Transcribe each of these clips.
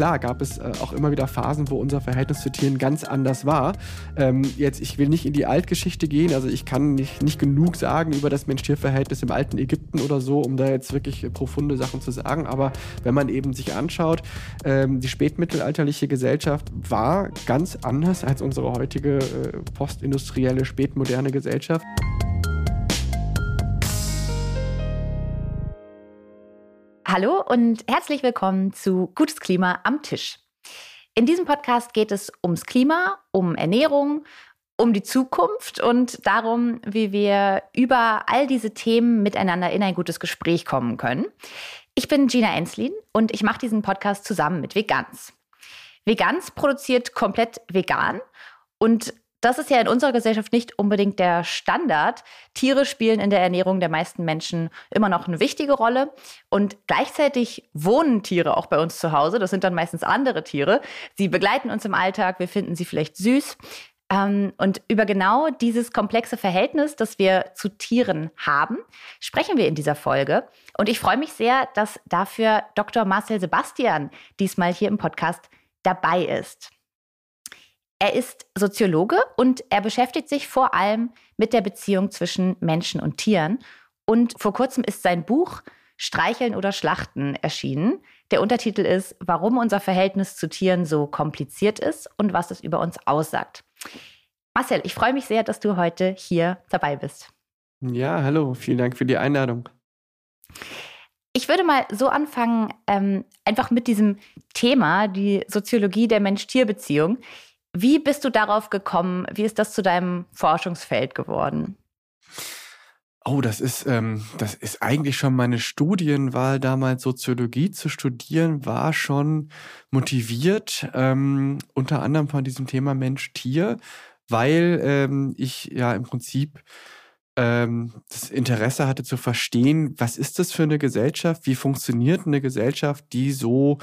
klar gab es äh, auch immer wieder Phasen, wo unser Verhältnis zu Tieren ganz anders war. Ähm, jetzt, ich will nicht in die Altgeschichte gehen, also ich kann nicht, nicht genug sagen über das Mensch-Tier-Verhältnis im alten Ägypten oder so, um da jetzt wirklich profunde Sachen zu sagen. Aber wenn man eben sich anschaut, ähm, die spätmittelalterliche Gesellschaft war ganz anders als unsere heutige äh, postindustrielle, spätmoderne Gesellschaft. Hallo und herzlich willkommen zu Gutes Klima am Tisch. In diesem Podcast geht es ums Klima, um Ernährung, um die Zukunft und darum, wie wir über all diese Themen miteinander in ein gutes Gespräch kommen können. Ich bin Gina Enslin und ich mache diesen Podcast zusammen mit Vegans. Vegans produziert komplett vegan und das ist ja in unserer Gesellschaft nicht unbedingt der Standard. Tiere spielen in der Ernährung der meisten Menschen immer noch eine wichtige Rolle. Und gleichzeitig wohnen Tiere auch bei uns zu Hause. Das sind dann meistens andere Tiere. Sie begleiten uns im Alltag. Wir finden sie vielleicht süß. Ähm, und über genau dieses komplexe Verhältnis, das wir zu Tieren haben, sprechen wir in dieser Folge. Und ich freue mich sehr, dass dafür Dr. Marcel Sebastian diesmal hier im Podcast dabei ist. Er ist Soziologe und er beschäftigt sich vor allem mit der Beziehung zwischen Menschen und Tieren. Und vor kurzem ist sein Buch Streicheln oder Schlachten erschienen. Der Untertitel ist, warum unser Verhältnis zu Tieren so kompliziert ist und was es über uns aussagt. Marcel, ich freue mich sehr, dass du heute hier dabei bist. Ja, hallo, vielen Dank für die Einladung. Ich würde mal so anfangen, ähm, einfach mit diesem Thema, die Soziologie der Mensch-Tier-Beziehung. Wie bist du darauf gekommen? Wie ist das zu deinem Forschungsfeld geworden? Oh, das ist, ähm, das ist eigentlich schon meine Studienwahl damals. Soziologie zu studieren war schon motiviert, ähm, unter anderem von diesem Thema Mensch-Tier, weil ähm, ich ja im Prinzip ähm, das Interesse hatte zu verstehen, was ist das für eine Gesellschaft, wie funktioniert eine Gesellschaft, die so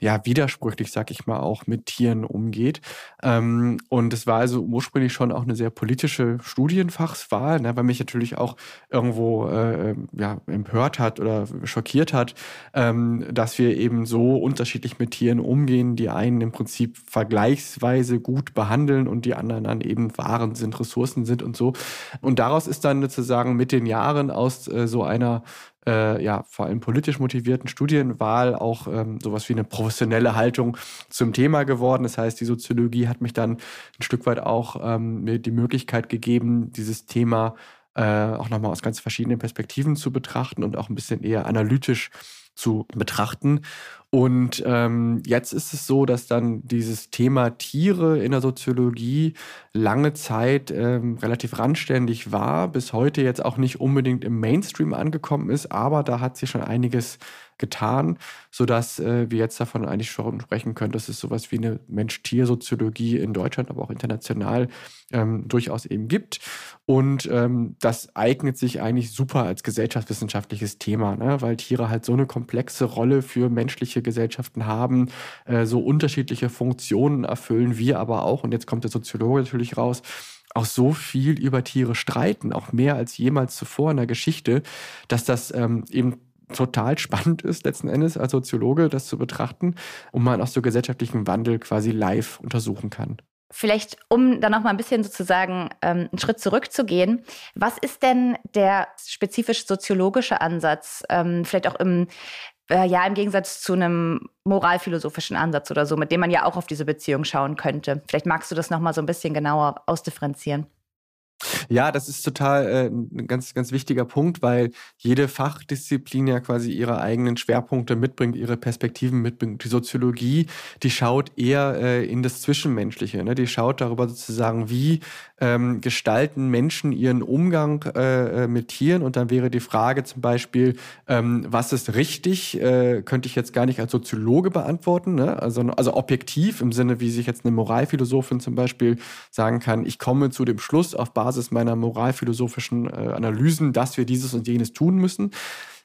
ja, widersprüchlich, sag ich mal, auch mit Tieren umgeht. Ähm, und es war also ursprünglich schon auch eine sehr politische Studienfachswahl, ne, weil mich natürlich auch irgendwo äh, ja, empört hat oder schockiert hat, ähm, dass wir eben so unterschiedlich mit Tieren umgehen, die einen im Prinzip vergleichsweise gut behandeln und die anderen dann eben Waren sind, Ressourcen sind und so. Und daraus ist dann sozusagen mit den Jahren aus äh, so einer äh, ja, vor allem politisch motivierten Studienwahl auch ähm, sowas wie eine professionelle Haltung zum Thema geworden. Das heißt, die Soziologie hat mich dann ein Stück weit auch ähm, mir die Möglichkeit gegeben, dieses Thema äh, auch nochmal aus ganz verschiedenen Perspektiven zu betrachten und auch ein bisschen eher analytisch zu betrachten. Und ähm, jetzt ist es so, dass dann dieses Thema Tiere in der Soziologie lange Zeit ähm, relativ randständig war, bis heute jetzt auch nicht unbedingt im Mainstream angekommen ist, aber da hat sich schon einiges getan, sodass äh, wir jetzt davon eigentlich schon sprechen können, dass es sowas wie eine Mensch-Tier-Soziologie in Deutschland, aber auch international ähm, durchaus eben gibt. Und ähm, das eignet sich eigentlich super als gesellschaftswissenschaftliches Thema, ne? weil Tiere halt so eine komplexe Rolle für menschliche Gesellschaften haben, äh, so unterschiedliche Funktionen erfüllen, wir aber auch, und jetzt kommt der Soziologe natürlich raus, auch so viel über Tiere streiten, auch mehr als jemals zuvor in der Geschichte, dass das ähm, eben total spannend ist, letzten Endes als Soziologe das zu betrachten und man auch so gesellschaftlichen Wandel quasi live untersuchen kann. Vielleicht, um da noch mal ein bisschen sozusagen ähm, einen Schritt zurückzugehen, was ist denn der spezifisch soziologische Ansatz, ähm, vielleicht auch im, äh, ja, im Gegensatz zu einem moralphilosophischen Ansatz oder so, mit dem man ja auch auf diese Beziehung schauen könnte? Vielleicht magst du das noch mal so ein bisschen genauer ausdifferenzieren. Ja, das ist total äh, ein ganz, ganz wichtiger Punkt, weil jede Fachdisziplin ja quasi ihre eigenen Schwerpunkte mitbringt, ihre Perspektiven mitbringt. Die Soziologie, die schaut eher äh, in das Zwischenmenschliche. Ne? Die schaut darüber sozusagen, wie ähm, gestalten Menschen ihren Umgang äh, äh, mit Tieren. Und dann wäre die Frage zum Beispiel, ähm, was ist richtig, äh, könnte ich jetzt gar nicht als Soziologe beantworten. Ne? Also, also objektiv im Sinne, wie sich jetzt eine Moralphilosophin zum Beispiel sagen kann, ich komme zu dem Schluss auf Basis meiner moralphilosophischen äh, Analysen, dass wir dieses und jenes tun müssen.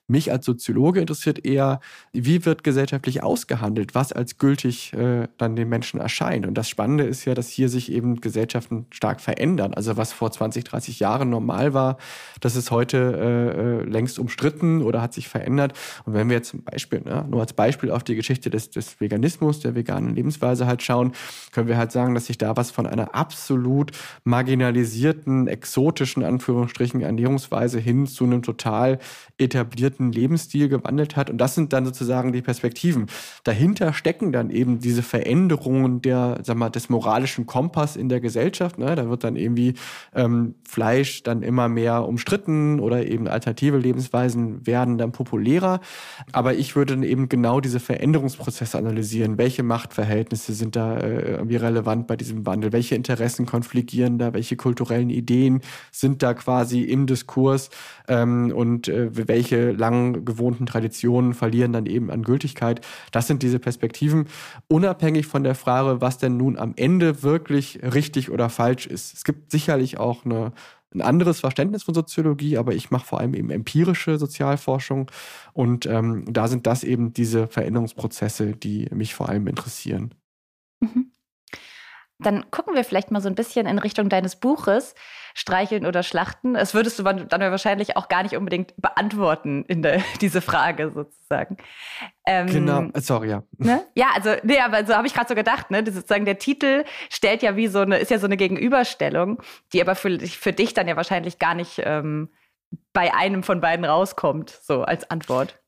Mich als Soziologe interessiert eher, wie wird gesellschaftlich ausgehandelt, was als gültig äh, dann den Menschen erscheint. Und das Spannende ist ja, dass hier sich eben Gesellschaften stark verändern. Also was vor 20, 30 Jahren normal war, das ist heute äh, äh, längst umstritten oder hat sich verändert. Und wenn wir jetzt zum Beispiel, ne, nur als Beispiel auf die Geschichte des, des Veganismus, der veganen Lebensweise halt schauen, können wir halt sagen, dass sich da was von einer absolut marginalisierten, exotischen Anführungsstrichen Ernährungsweise hin zu einem total etablierten Lebensstil gewandelt hat. Und das sind dann sozusagen die Perspektiven. Dahinter stecken dann eben diese Veränderungen der, sag mal, des moralischen Kompass in der Gesellschaft. Ne? Da wird dann irgendwie ähm, Fleisch dann immer mehr umstritten oder eben alternative Lebensweisen werden dann populärer. Aber ich würde dann eben genau diese Veränderungsprozesse analysieren. Welche Machtverhältnisse sind da äh, irgendwie relevant bei diesem Wandel? Welche Interessen konfligieren da? Welche kulturellen Ideen sind da quasi im Diskurs? Ähm, und äh, welche lang gewohnten Traditionen verlieren dann eben an Gültigkeit. Das sind diese Perspektiven, unabhängig von der Frage, was denn nun am Ende wirklich richtig oder falsch ist. Es gibt sicherlich auch eine, ein anderes Verständnis von Soziologie, aber ich mache vor allem eben empirische Sozialforschung und ähm, da sind das eben diese Veränderungsprozesse, die mich vor allem interessieren. Dann gucken wir vielleicht mal so ein bisschen in Richtung deines Buches streicheln oder schlachten? Das würdest du dann wahrscheinlich auch gar nicht unbedingt beantworten in der, diese Frage sozusagen. Ähm, genau, sorry, ja. Ne? Ja, also, nee, aber so habe ich gerade so gedacht, ne? Das sozusagen der Titel stellt ja wie so eine, ist ja so eine Gegenüberstellung, die aber für, für dich dann ja wahrscheinlich gar nicht ähm, bei einem von beiden rauskommt, so als Antwort.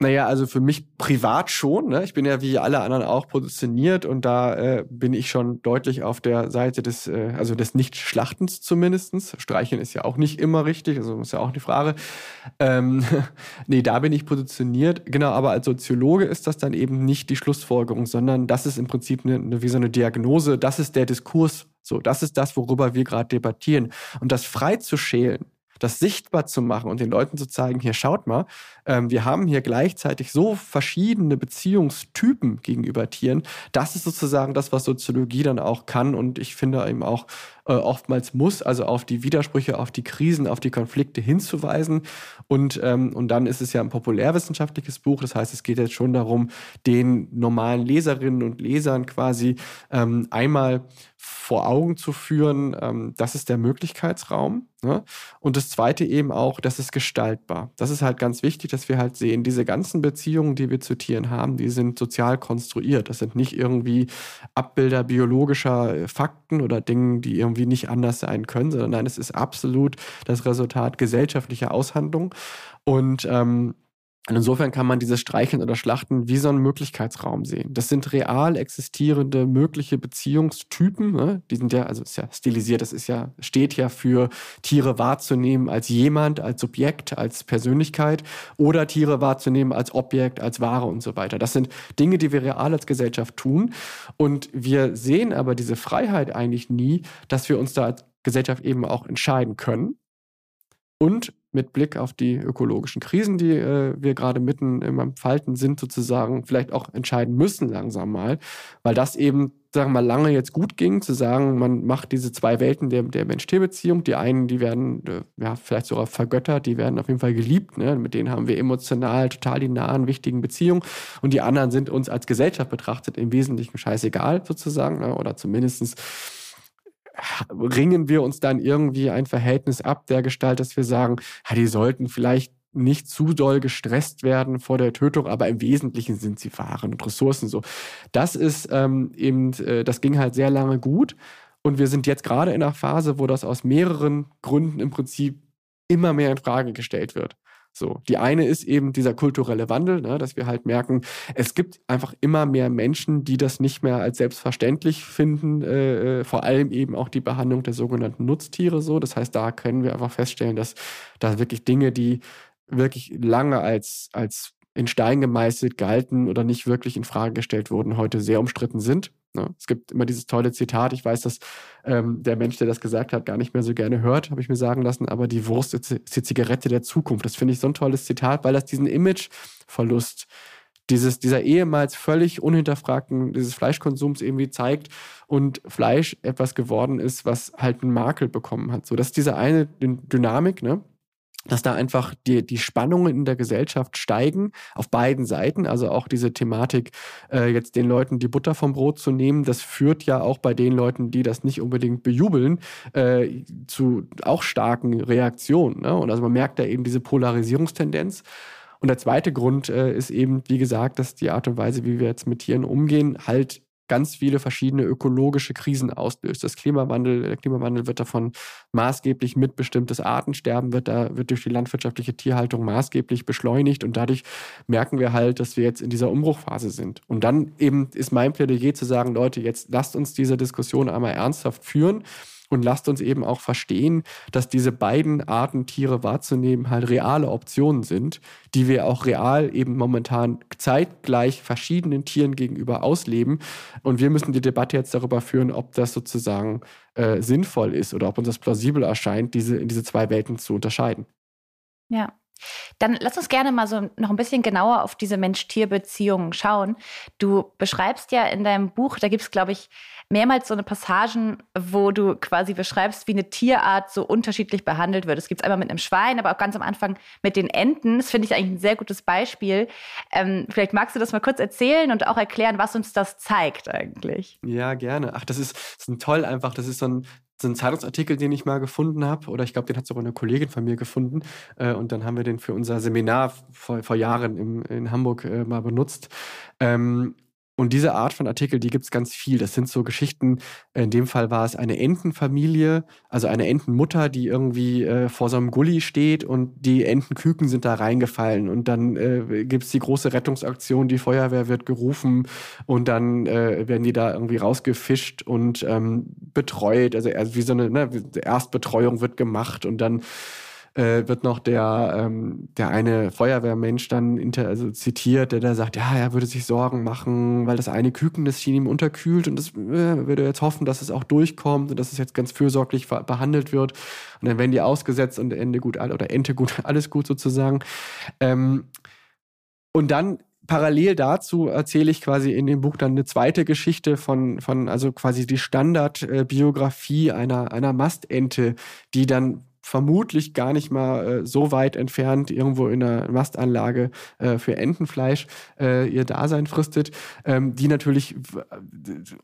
Naja, also für mich privat schon. Ne? Ich bin ja wie alle anderen auch positioniert und da äh, bin ich schon deutlich auf der Seite des, äh, also des Nicht-Schlachtens zumindestens. Streicheln ist ja auch nicht immer richtig, also ist ja auch die Frage. Ähm, nee, da bin ich positioniert. Genau, aber als Soziologe ist das dann eben nicht die Schlussfolgerung, sondern das ist im Prinzip eine, eine, wie so eine Diagnose. Das ist der Diskurs. So, das ist das, worüber wir gerade debattieren. Und das frei zu schälen, das sichtbar zu machen und den Leuten zu zeigen, hier schaut mal, ähm, wir haben hier gleichzeitig so verschiedene Beziehungstypen gegenüber Tieren. Das ist sozusagen das, was Soziologie dann auch kann und ich finde eben auch äh, oftmals muss, also auf die Widersprüche, auf die Krisen, auf die Konflikte hinzuweisen. Und, ähm, und dann ist es ja ein populärwissenschaftliches Buch. Das heißt, es geht jetzt schon darum, den normalen Leserinnen und Lesern quasi ähm, einmal vor Augen zu führen, ähm, das ist der Möglichkeitsraum. Ne? Und das Zweite eben auch, das ist gestaltbar. Das ist halt ganz wichtig, dass wir halt sehen, diese ganzen Beziehungen, die wir zu Tieren haben, die sind sozial konstruiert. Das sind nicht irgendwie Abbilder biologischer Fakten oder Dinge, die irgendwie nicht anders sein können, sondern nein, es ist absolut das Resultat gesellschaftlicher Aushandlung. Und ähm, und insofern kann man dieses Streicheln oder Schlachten wie so einen Möglichkeitsraum sehen. Das sind real existierende mögliche Beziehungstypen. Ne? Die sind ja, also ist ja stilisiert, das ist ja, steht ja für Tiere wahrzunehmen als jemand, als Subjekt, als Persönlichkeit oder Tiere wahrzunehmen als Objekt, als Ware und so weiter. Das sind Dinge, die wir real als Gesellschaft tun. Und wir sehen aber diese Freiheit eigentlich nie, dass wir uns da als Gesellschaft eben auch entscheiden können. Und mit Blick auf die ökologischen Krisen, die äh, wir gerade mitten im Entfalten sind, sozusagen vielleicht auch entscheiden müssen langsam mal, weil das eben, sagen wir mal, lange jetzt gut ging, zu sagen, man macht diese zwei Welten der, der Mensch-Tier-Beziehung. Die einen, die werden äh, ja vielleicht sogar vergöttert, die werden auf jeden Fall geliebt, ne? mit denen haben wir emotional total die nahen, wichtigen Beziehungen und die anderen sind uns als Gesellschaft betrachtet im Wesentlichen scheißegal sozusagen ne? oder zumindestens ringen wir uns dann irgendwie ein Verhältnis ab der Gestalt, dass wir sagen, ja, die sollten vielleicht nicht zu doll gestresst werden vor der Tötung, aber im Wesentlichen sind sie Waren und Ressourcen so. Das ist ähm, eben, äh, das ging halt sehr lange gut und wir sind jetzt gerade in einer Phase, wo das aus mehreren Gründen im Prinzip immer mehr in Frage gestellt wird. So, die eine ist eben dieser kulturelle Wandel, ne, dass wir halt merken, es gibt einfach immer mehr Menschen, die das nicht mehr als selbstverständlich finden, äh, äh, vor allem eben auch die Behandlung der sogenannten Nutztiere so. Das heißt, da können wir einfach feststellen, dass da wirklich Dinge, die wirklich lange als, als in Stein gemeißelt galten oder nicht wirklich in Frage gestellt wurden, heute sehr umstritten sind. Ne? Es gibt immer dieses tolle Zitat, ich weiß, dass ähm, der Mensch, der das gesagt hat, gar nicht mehr so gerne hört, habe ich mir sagen lassen, aber die Wurst ist die Zigarette der Zukunft. Das finde ich so ein tolles Zitat, weil das diesen Imageverlust dieses, dieser ehemals völlig unhinterfragten, dieses Fleischkonsums irgendwie zeigt und Fleisch etwas geworden ist, was halt einen Makel bekommen hat. So, das ist diese eine Dynamik, ne? Dass da einfach die, die Spannungen in der Gesellschaft steigen, auf beiden Seiten. Also auch diese Thematik, äh, jetzt den Leuten die Butter vom Brot zu nehmen, das führt ja auch bei den Leuten, die das nicht unbedingt bejubeln, äh, zu auch starken Reaktionen. Ne? Und also man merkt da eben diese Polarisierungstendenz. Und der zweite Grund äh, ist eben, wie gesagt, dass die Art und Weise, wie wir jetzt mit Tieren umgehen, halt ganz viele verschiedene ökologische Krisen auslöst. Das Klimawandel, der Klimawandel wird davon maßgeblich mitbestimmt. Das Artensterben wird da, wird durch die landwirtschaftliche Tierhaltung maßgeblich beschleunigt und dadurch merken wir halt, dass wir jetzt in dieser Umbruchphase sind. Und dann eben ist mein Plädoyer zu sagen, Leute, jetzt lasst uns diese Diskussion einmal ernsthaft führen und lasst uns eben auch verstehen, dass diese beiden Arten Tiere wahrzunehmen halt reale Optionen sind, die wir auch real eben momentan zeitgleich verschiedenen Tieren gegenüber ausleben. Und wir müssen die Debatte jetzt darüber führen, ob das sozusagen äh, sinnvoll ist oder ob uns das plausibel erscheint, diese diese zwei Welten zu unterscheiden. Ja, dann lass uns gerne mal so noch ein bisschen genauer auf diese Mensch-Tier-Beziehungen schauen. Du beschreibst ja in deinem Buch, da gibt es, glaube ich, mehrmals so eine Passagen, wo du quasi beschreibst, wie eine Tierart so unterschiedlich behandelt wird. Das gibt es einmal mit einem Schwein, aber auch ganz am Anfang mit den Enten. Das finde ich eigentlich ein sehr gutes Beispiel. Ähm, vielleicht magst du das mal kurz erzählen und auch erklären, was uns das zeigt eigentlich. Ja, gerne. Ach, das ist, das ist toll einfach. Das ist so ein, so ein Zeitungsartikel, den ich mal gefunden habe, oder ich glaube, den hat sogar eine Kollegin von mir gefunden. Äh, und dann haben wir den für unser Seminar vor, vor Jahren im, in Hamburg äh, mal benutzt. Ähm, und diese Art von Artikel, die gibt es ganz viel. Das sind so Geschichten, in dem Fall war es eine Entenfamilie, also eine Entenmutter, die irgendwie äh, vor so einem Gully steht und die Entenküken sind da reingefallen. Und dann äh, gibt es die große Rettungsaktion, die Feuerwehr wird gerufen und dann äh, werden die da irgendwie rausgefischt und ähm, betreut. Also, also wie so eine ne, Erstbetreuung wird gemacht und dann äh, wird noch der, ähm, der eine Feuerwehrmensch dann inter, also zitiert, der da sagt, ja, er würde sich Sorgen machen, weil das eine Küken, das schien ihm unterkühlt und das äh, würde jetzt hoffen, dass es auch durchkommt und dass es jetzt ganz fürsorglich behandelt wird. Und dann werden die ausgesetzt und Ende gut, oder Ente gut, alles gut sozusagen. Ähm, und dann parallel dazu erzähle ich quasi in dem Buch dann eine zweite Geschichte von, von also quasi die Standardbiografie einer, einer Mastente, die dann vermutlich gar nicht mal äh, so weit entfernt irgendwo in einer Mastanlage äh, für Entenfleisch äh, ihr Dasein fristet, ähm, die natürlich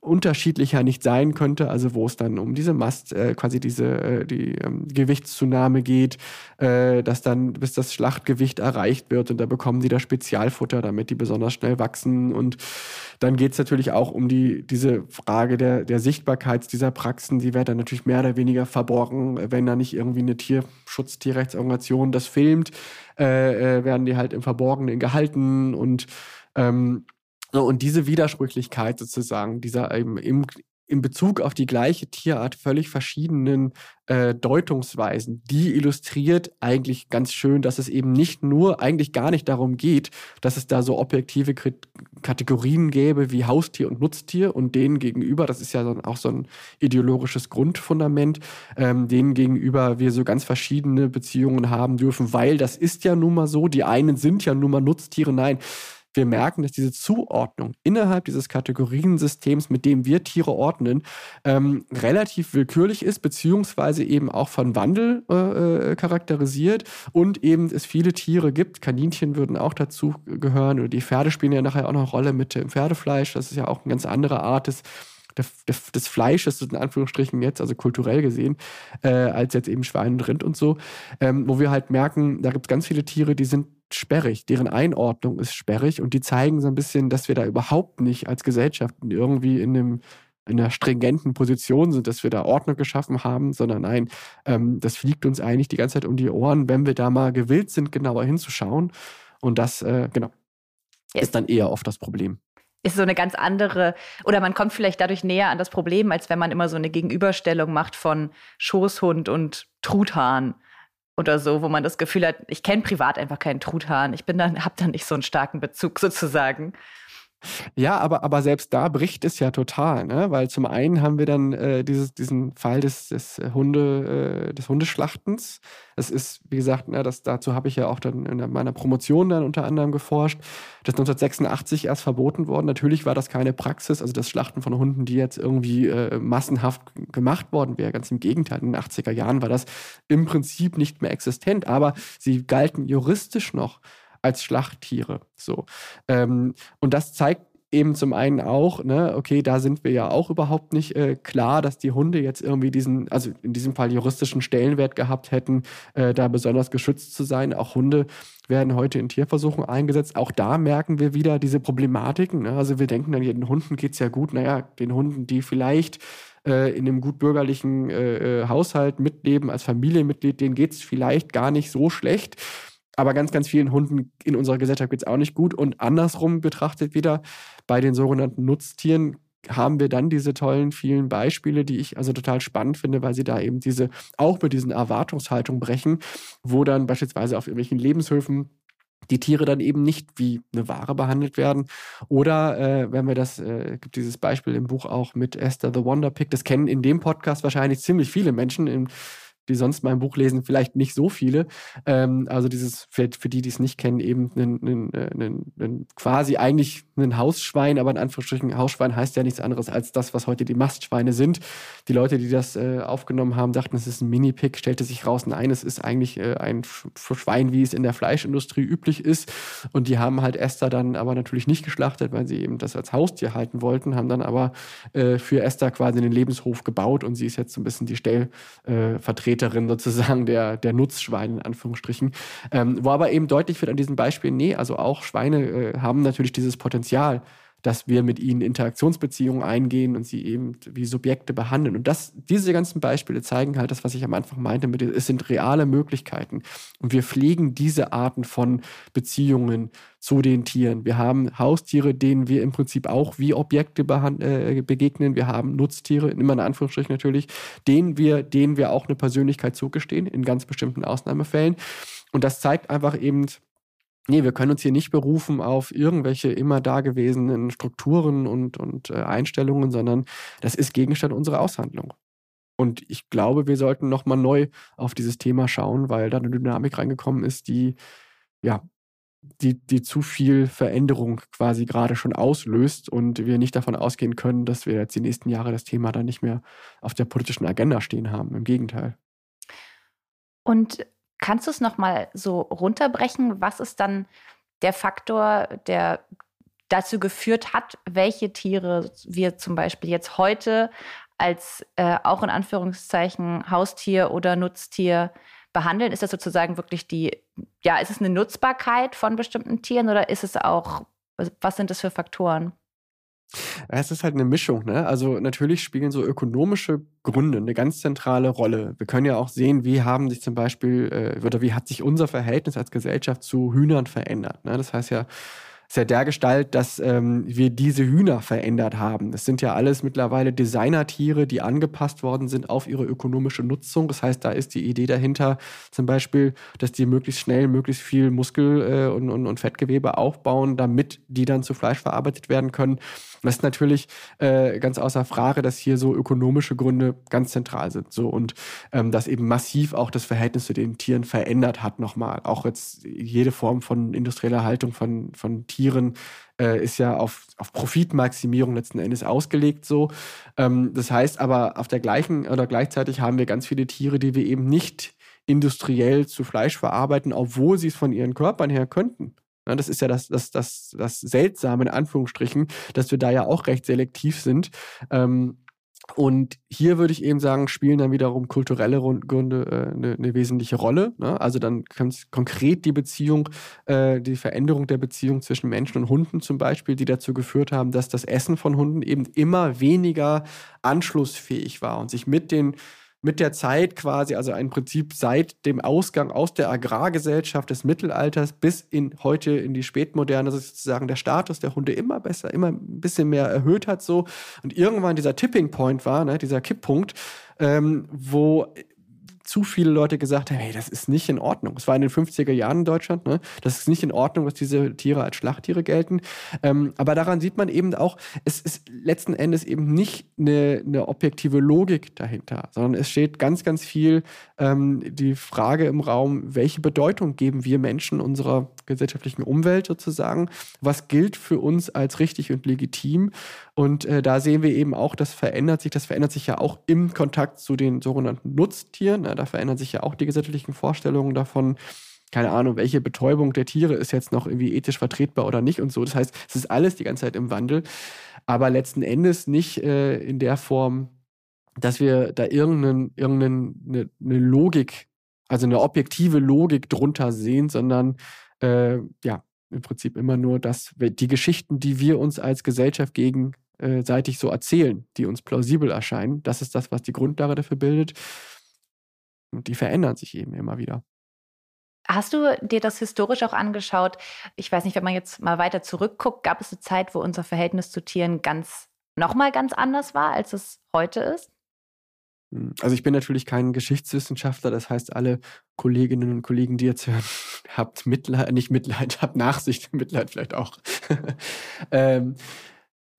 unterschiedlicher nicht sein könnte, also wo es dann um diese Mast, äh, quasi diese äh, die ähm, Gewichtszunahme geht, äh, dass dann bis das Schlachtgewicht erreicht wird und da bekommen die das Spezialfutter, damit die besonders schnell wachsen. Und dann geht es natürlich auch um die, diese Frage der, der Sichtbarkeit dieser Praxen, die wird dann natürlich mehr oder weniger verborgen, wenn da nicht irgendwie eine Tierschutz, Tierrechtsorganisation das filmt, äh, äh, werden die halt im Verborgenen gehalten und ähm, und diese Widersprüchlichkeit sozusagen, dieser eben im, in Bezug auf die gleiche Tierart völlig verschiedenen äh, Deutungsweisen, die illustriert eigentlich ganz schön, dass es eben nicht nur, eigentlich gar nicht darum geht, dass es da so objektive K Kategorien gäbe wie Haustier und Nutztier und denen gegenüber, das ist ja so, auch so ein ideologisches Grundfundament, ähm, denen gegenüber wir so ganz verschiedene Beziehungen haben dürfen, weil das ist ja nun mal so, die einen sind ja nun mal Nutztiere, nein, wir merken, dass diese Zuordnung innerhalb dieses Kategoriensystems, mit dem wir Tiere ordnen, ähm, relativ willkürlich ist, beziehungsweise eben auch von Wandel äh, äh, charakterisiert und eben es viele Tiere gibt. Kaninchen würden auch dazu gehören oder die Pferde spielen ja nachher auch noch eine Rolle mit dem Pferdefleisch. Das ist ja auch eine ganz andere Art des des Fleisches, in Anführungsstrichen jetzt, also kulturell gesehen, äh, als jetzt eben Schwein und Rind und so, ähm, wo wir halt merken, da gibt es ganz viele Tiere, die sind sperrig, deren Einordnung ist sperrig und die zeigen so ein bisschen, dass wir da überhaupt nicht als Gesellschaft irgendwie in einem in einer stringenten Position sind, dass wir da Ordnung geschaffen haben, sondern nein, ähm, das fliegt uns eigentlich die ganze Zeit um die Ohren, wenn wir da mal gewillt sind, genauer hinzuschauen. Und das, äh, genau, ist dann eher oft das Problem. Ist so eine ganz andere, oder man kommt vielleicht dadurch näher an das Problem, als wenn man immer so eine Gegenüberstellung macht von Schoßhund und Truthahn oder so, wo man das Gefühl hat, ich kenne privat einfach keinen Truthahn. Ich bin dann, habe dann nicht so einen starken Bezug sozusagen. Ja, aber, aber selbst da bricht es ja total, ne? weil zum einen haben wir dann äh, dieses, diesen Fall des, des, Hunde, äh, des Hundeschlachtens. Das ist, wie gesagt, ne, das, dazu habe ich ja auch dann in meiner Promotion dann unter anderem geforscht. Das ist 1986 erst verboten worden. Natürlich war das keine Praxis, also das Schlachten von Hunden, die jetzt irgendwie äh, massenhaft gemacht worden wäre. Ganz im Gegenteil, in den 80er Jahren war das im Prinzip nicht mehr existent, aber sie galten juristisch noch als Schlachttiere. So. Ähm, und das zeigt eben zum einen auch, ne, okay, da sind wir ja auch überhaupt nicht äh, klar, dass die Hunde jetzt irgendwie diesen, also in diesem Fall juristischen Stellenwert gehabt hätten, äh, da besonders geschützt zu sein. Auch Hunde werden heute in Tierversuchen eingesetzt. Auch da merken wir wieder diese Problematiken. Ne? Also wir denken dann, den Hunden geht es ja gut. Naja, den Hunden, die vielleicht äh, in einem gut bürgerlichen äh, äh, Haushalt mitleben, als Familienmitglied, denen geht es vielleicht gar nicht so schlecht. Aber ganz, ganz vielen Hunden in unserer Gesellschaft geht es auch nicht gut. Und andersrum betrachtet wieder, bei den sogenannten Nutztieren haben wir dann diese tollen vielen Beispiele, die ich also total spannend finde, weil sie da eben diese, auch mit diesen Erwartungshaltungen brechen, wo dann beispielsweise auf irgendwelchen Lebenshöfen die Tiere dann eben nicht wie eine Ware behandelt werden. Oder äh, wenn wir das, äh, gibt dieses Beispiel im Buch auch mit Esther the Wonder Pig, das kennen in dem Podcast wahrscheinlich ziemlich viele Menschen. In die sonst mein Buch lesen, vielleicht nicht so viele. Ähm, also dieses, für, für die, die es nicht kennen, eben einen, einen, einen, einen, quasi eigentlich ein Hausschwein, aber in Anführungsstrichen Hausschwein heißt ja nichts anderes als das, was heute die Mastschweine sind. Die Leute, die das äh, aufgenommen haben, dachten, es ist ein Mini-Pig, stellte sich raus, nein, es ist eigentlich äh, ein Schwein, wie es in der Fleischindustrie üblich ist. Und die haben halt Esther dann aber natürlich nicht geschlachtet, weil sie eben das als Haustier halten wollten, haben dann aber äh, für Esther quasi einen Lebenshof gebaut und sie ist jetzt so ein bisschen die Stellvertreterin Vertreterin sozusagen der, der Nutzschweine in Anführungsstrichen. Ähm, wo aber eben deutlich wird an diesem Beispiel, nee, also auch Schweine äh, haben natürlich dieses Potenzial, dass wir mit ihnen Interaktionsbeziehungen eingehen und sie eben wie Subjekte behandeln. Und das, diese ganzen Beispiele zeigen halt das, was ich am Anfang meinte, mit, es sind reale Möglichkeiten. Und wir pflegen diese Arten von Beziehungen zu den Tieren. Wir haben Haustiere, denen wir im Prinzip auch wie Objekte äh, begegnen. Wir haben Nutztiere, immer in Anführungsstrichen natürlich, denen wir, denen wir auch eine Persönlichkeit zugestehen, in ganz bestimmten Ausnahmefällen. Und das zeigt einfach eben, nee, wir können uns hier nicht berufen auf irgendwelche immer dagewesenen Strukturen und, und äh, Einstellungen, sondern das ist Gegenstand unserer Aushandlung. Und ich glaube, wir sollten nochmal neu auf dieses Thema schauen, weil da eine Dynamik reingekommen ist, die ja die, die zu viel Veränderung quasi gerade schon auslöst und wir nicht davon ausgehen können, dass wir jetzt die nächsten Jahre das Thema dann nicht mehr auf der politischen Agenda stehen haben. Im Gegenteil. Und Kannst du es nochmal so runterbrechen? Was ist dann der Faktor, der dazu geführt hat, welche Tiere wir zum Beispiel jetzt heute als äh, auch in Anführungszeichen Haustier oder Nutztier behandeln? Ist das sozusagen wirklich die, ja, ist es eine Nutzbarkeit von bestimmten Tieren oder ist es auch, was sind das für Faktoren? Es ist halt eine Mischung, ne? Also natürlich spielen so ökonomische Gründe eine ganz zentrale Rolle. Wir können ja auch sehen, wie haben sich zum Beispiel äh, oder wie hat sich unser Verhältnis als Gesellschaft zu Hühnern verändert. Ne? Das heißt ja, ist ja der Gestalt, dass ähm, wir diese Hühner verändert haben. Es sind ja alles mittlerweile Designertiere, die angepasst worden sind auf ihre ökonomische Nutzung. Das heißt, da ist die Idee dahinter zum Beispiel, dass die möglichst schnell möglichst viel Muskel äh, und, und, und Fettgewebe aufbauen, damit die dann zu Fleisch verarbeitet werden können. Das ist natürlich äh, ganz außer Frage, dass hier so ökonomische Gründe ganz zentral sind. So und ähm, dass eben massiv auch das Verhältnis zu den Tieren verändert hat nochmal. Auch jetzt jede Form von industrieller Haltung von, von Tieren äh, ist ja auf, auf Profitmaximierung letzten Endes ausgelegt so. Ähm, das heißt aber auf der gleichen oder gleichzeitig haben wir ganz viele Tiere, die wir eben nicht industriell zu Fleisch verarbeiten, obwohl sie es von ihren Körpern her könnten. Ja, das ist ja das, das, das, das Seltsame in Anführungsstrichen, dass wir da ja auch recht selektiv sind. Ähm, und hier würde ich eben sagen, spielen dann wiederum kulturelle Gründe äh, eine, eine, wesentliche Rolle. Ne? Also dann ganz konkret die Beziehung, äh, die Veränderung der Beziehung zwischen Menschen und Hunden zum Beispiel, die dazu geführt haben, dass das Essen von Hunden eben immer weniger anschlussfähig war und sich mit den mit der Zeit quasi, also im Prinzip seit dem Ausgang aus der Agrargesellschaft des Mittelalters bis in heute in die Spätmoderne sozusagen der Status der Hunde immer besser, immer ein bisschen mehr erhöht hat so. Und irgendwann dieser Tipping Point war, ne, dieser Kipppunkt, ähm, wo zu viele Leute gesagt haben, hey, das ist nicht in Ordnung. Es war in den 50er Jahren in Deutschland, ne? das ist nicht in Ordnung, dass diese Tiere als Schlachttiere gelten. Ähm, aber daran sieht man eben auch, es ist letzten Endes eben nicht eine, eine objektive Logik dahinter, sondern es steht ganz, ganz viel ähm, die Frage im Raum, welche Bedeutung geben wir Menschen unserer gesellschaftlichen Umwelt sozusagen? Was gilt für uns als richtig und legitim? Und äh, da sehen wir eben auch, das verändert sich, das verändert sich ja auch im Kontakt zu den sogenannten Nutztieren. Na, da verändern sich ja auch die gesellschaftlichen Vorstellungen davon, keine Ahnung, welche Betäubung der Tiere ist jetzt noch irgendwie ethisch vertretbar oder nicht und so. Das heißt, es ist alles die ganze Zeit im Wandel, aber letzten Endes nicht äh, in der Form, dass wir da irgendeine, irgendeine eine, eine Logik, also eine objektive Logik drunter sehen, sondern äh, ja, im Prinzip immer nur das, die Geschichten, die wir uns als Gesellschaft gegenseitig so erzählen, die uns plausibel erscheinen, das ist das, was die Grundlage dafür bildet. Und die verändern sich eben immer wieder. Hast du dir das historisch auch angeschaut? Ich weiß nicht, wenn man jetzt mal weiter zurückguckt, gab es eine Zeit, wo unser Verhältnis zu Tieren ganz nochmal ganz anders war, als es heute ist? Hm, also ich bin natürlich kein Geschichtswissenschaftler, das heißt, alle Kolleginnen und Kollegen, die jetzt hören, habt Mitleid, nicht Mitleid, habt Nachsicht, Mitleid vielleicht auch. ähm,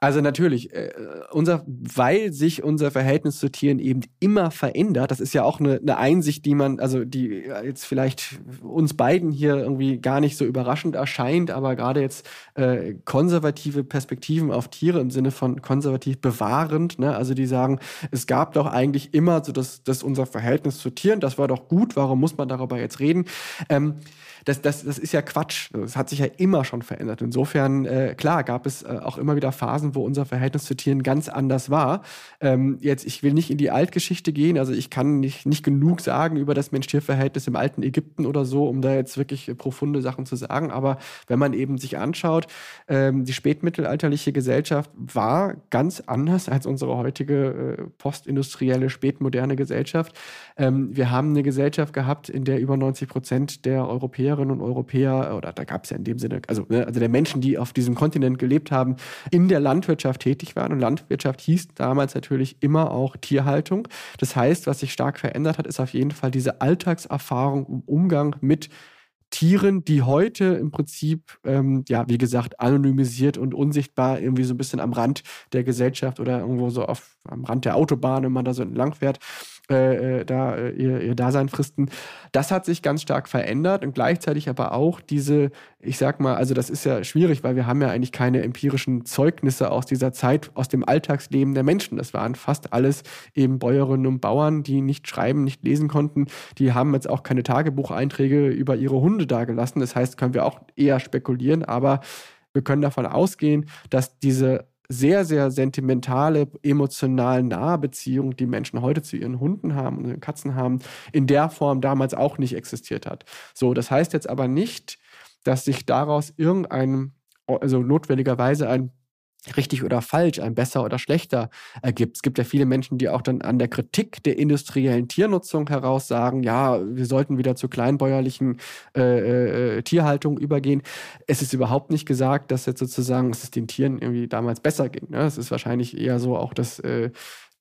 also natürlich, äh, unser, weil sich unser Verhältnis zu Tieren eben immer verändert, das ist ja auch eine, eine Einsicht, die man, also die jetzt vielleicht uns beiden hier irgendwie gar nicht so überraschend erscheint, aber gerade jetzt äh, konservative Perspektiven auf Tiere im Sinne von konservativ bewahrend, ne? also die sagen, es gab doch eigentlich immer so das, das unser Verhältnis zu Tieren, das war doch gut, warum muss man darüber jetzt reden? Ähm, das, das, das ist ja Quatsch. Das hat sich ja immer schon verändert. Insofern, äh, klar, gab es äh, auch immer wieder Phasen, wo unser Verhältnis zu Tieren ganz anders war. Ähm, jetzt, ich will nicht in die Altgeschichte gehen, also ich kann nicht, nicht genug sagen über das Mensch-Tier-Verhältnis im alten Ägypten oder so, um da jetzt wirklich äh, profunde Sachen zu sagen. Aber wenn man eben sich anschaut, ähm, die spätmittelalterliche Gesellschaft war ganz anders als unsere heutige äh, postindustrielle, spätmoderne Gesellschaft. Ähm, wir haben eine Gesellschaft gehabt, in der über 90 Prozent der Europäerinnen und Europäer, oder da gab es ja in dem Sinne, also, ne, also der Menschen, die auf diesem Kontinent gelebt haben, in der Landwirtschaft tätig waren. Und Landwirtschaft hieß damals natürlich immer auch Tierhaltung. Das heißt, was sich stark verändert hat, ist auf jeden Fall diese Alltagserfahrung im Umgang mit Tieren, die heute im Prinzip, ähm, ja, wie gesagt, anonymisiert und unsichtbar irgendwie so ein bisschen am Rand der Gesellschaft oder irgendwo so auf, am Rand der Autobahn, wenn man da so entlang fährt, äh, äh, da äh, ihr, ihr Dasein fristen. Das hat sich ganz stark verändert und gleichzeitig aber auch diese, ich sag mal, also das ist ja schwierig, weil wir haben ja eigentlich keine empirischen Zeugnisse aus dieser Zeit, aus dem Alltagsleben der Menschen. Das waren fast alles eben Bäuerinnen und Bauern, die nicht schreiben, nicht lesen konnten. Die haben jetzt auch keine Tagebucheinträge über ihre Hunde dagelassen. Das heißt, können wir auch eher spekulieren, aber wir können davon ausgehen, dass diese sehr, sehr sentimentale, emotional nahe Beziehung, die Menschen heute zu ihren Hunden haben und ihren Katzen haben, in der Form damals auch nicht existiert hat. So, das heißt jetzt aber nicht, dass sich daraus irgendein, also notwendigerweise ein richtig oder falsch, ein besser oder schlechter ergibt. Es gibt ja viele Menschen, die auch dann an der Kritik der industriellen Tiernutzung heraus sagen, ja, wir sollten wieder zur kleinbäuerlichen äh, äh, Tierhaltung übergehen. Es ist überhaupt nicht gesagt, dass jetzt sozusagen es den Tieren irgendwie damals besser ging. Ne? Es ist wahrscheinlich eher so auch, dass äh,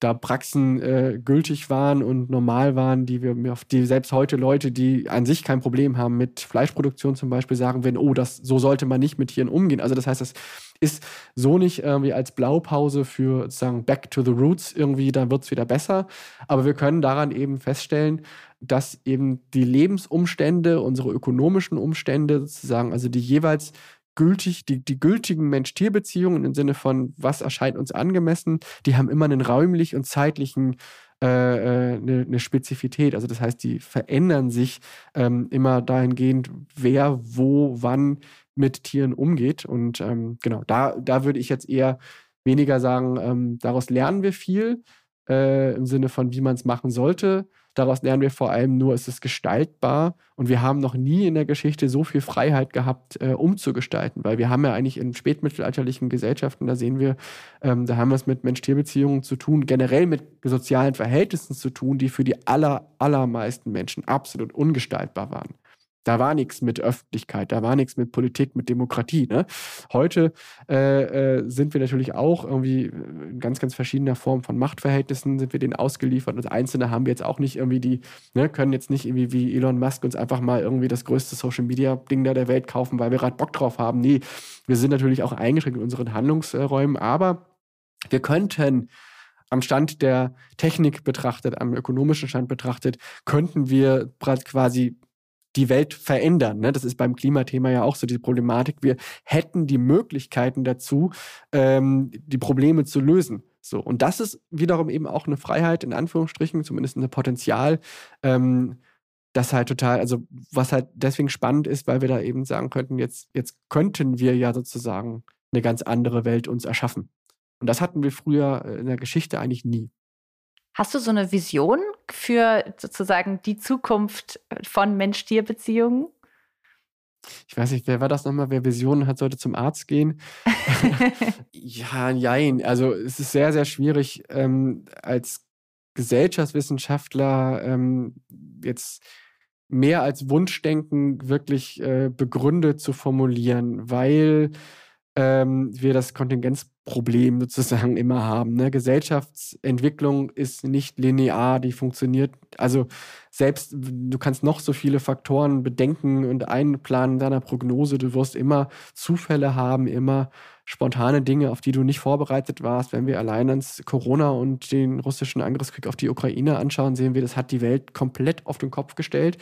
da Praxen äh, gültig waren und normal waren, die wir auf die selbst heute Leute, die an sich kein Problem haben mit Fleischproduktion zum Beispiel, sagen wenn, oh, das so sollte man nicht mit Tieren umgehen. Also das heißt, das ist so nicht irgendwie als Blaupause für sozusagen Back to the Roots irgendwie, dann wird es wieder besser. Aber wir können daran eben feststellen, dass eben die Lebensumstände, unsere ökonomischen Umstände sozusagen, also die jeweils gültig, die, die gültigen Mensch-Tier-Beziehungen im Sinne von, was erscheint uns angemessen, die haben immer einen räumlich und zeitlichen äh, äh, eine, eine, Spezifität. Also das heißt, die verändern sich ähm, immer dahingehend, wer wo wann mit Tieren umgeht. Und ähm, genau, da, da würde ich jetzt eher weniger sagen, ähm, daraus lernen wir viel äh, im Sinne von, wie man es machen sollte. Daraus lernen wir vor allem nur, es ist gestaltbar und wir haben noch nie in der Geschichte so viel Freiheit gehabt, äh, umzugestalten, weil wir haben ja eigentlich in spätmittelalterlichen Gesellschaften, da sehen wir, ähm, da haben wir es mit Mensch-Tier-Beziehungen zu tun, generell mit sozialen Verhältnissen zu tun, die für die aller, allermeisten Menschen absolut ungestaltbar waren. Da war nichts mit Öffentlichkeit, da war nichts mit Politik, mit Demokratie. Ne? Heute äh, äh, sind wir natürlich auch irgendwie in ganz, ganz verschiedener Form von Machtverhältnissen sind wir denen ausgeliefert. Und Einzelne haben wir jetzt auch nicht irgendwie die, ne, können jetzt nicht irgendwie wie Elon Musk uns einfach mal irgendwie das größte Social Media Ding da der Welt kaufen, weil wir gerade Bock drauf haben. Nee, wir sind natürlich auch eingeschränkt in unseren Handlungsräumen, aber wir könnten am Stand der Technik betrachtet, am ökonomischen Stand betrachtet, könnten wir quasi die Welt verändern. Ne? Das ist beim Klimathema ja auch so die Problematik. Wir hätten die Möglichkeiten dazu, ähm, die Probleme zu lösen. So, und das ist wiederum eben auch eine Freiheit, in Anführungsstrichen, zumindest ein Potenzial, ähm, das halt total, also was halt deswegen spannend ist, weil wir da eben sagen könnten, jetzt, jetzt könnten wir ja sozusagen eine ganz andere Welt uns erschaffen. Und das hatten wir früher in der Geschichte eigentlich nie. Hast du so eine Vision für sozusagen die Zukunft von Mensch-Tier-Beziehungen? Ich weiß nicht, wer war das nochmal? Wer Visionen hat, sollte zum Arzt gehen. ja, jein. Also es ist sehr, sehr schwierig, ähm, als Gesellschaftswissenschaftler ähm, jetzt mehr als Wunschdenken wirklich äh, begründet zu formulieren, weil ähm, wir das Kontingenzproblem sozusagen immer haben. Ne? Gesellschaftsentwicklung ist nicht linear, die funktioniert. Also selbst du kannst noch so viele Faktoren bedenken und einplanen in deiner Prognose, du wirst immer Zufälle haben, immer spontane Dinge, auf die du nicht vorbereitet warst. Wenn wir allein ans Corona und den russischen Angriffskrieg auf die Ukraine anschauen, sehen wir, das hat die Welt komplett auf den Kopf gestellt.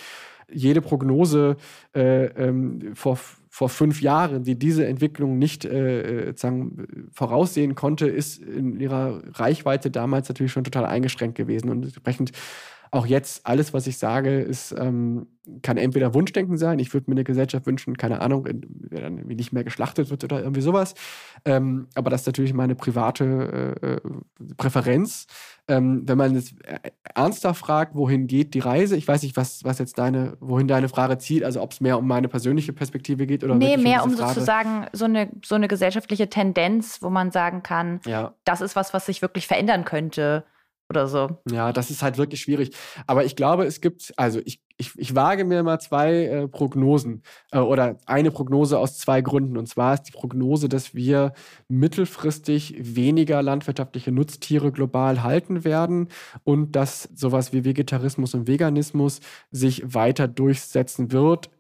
Jede Prognose äh, ähm, vor vor fünf Jahren, die diese Entwicklung nicht äh, äh, sozusagen voraussehen konnte, ist in ihrer Reichweite damals natürlich schon total eingeschränkt gewesen. Und entsprechend auch jetzt, alles, was ich sage, ist, ähm, kann entweder Wunschdenken sein. Ich würde mir eine Gesellschaft wünschen, keine Ahnung, wer dann irgendwie nicht mehr geschlachtet wird oder irgendwie sowas. Ähm, aber das ist natürlich meine private äh, äh Präferenz. Ähm, wenn man jetzt äh, ernster fragt, wohin geht die Reise, ich weiß nicht, was, was jetzt deine, wohin deine Frage zielt, also ob es mehr um meine persönliche Perspektive geht oder Nee, mehr um, um sozusagen so eine, so eine gesellschaftliche Tendenz, wo man sagen kann, ja. das ist was, was sich wirklich verändern könnte oder so. Ja, das ist halt wirklich schwierig. Aber ich glaube, es gibt, also ich, ich, ich wage mir mal zwei äh, Prognosen äh, oder eine Prognose aus zwei Gründen. Und zwar ist die Prognose, dass wir mittelfristig weniger landwirtschaftliche Nutztiere global halten werden und dass sowas wie Vegetarismus und Veganismus sich weiter durchsetzen wird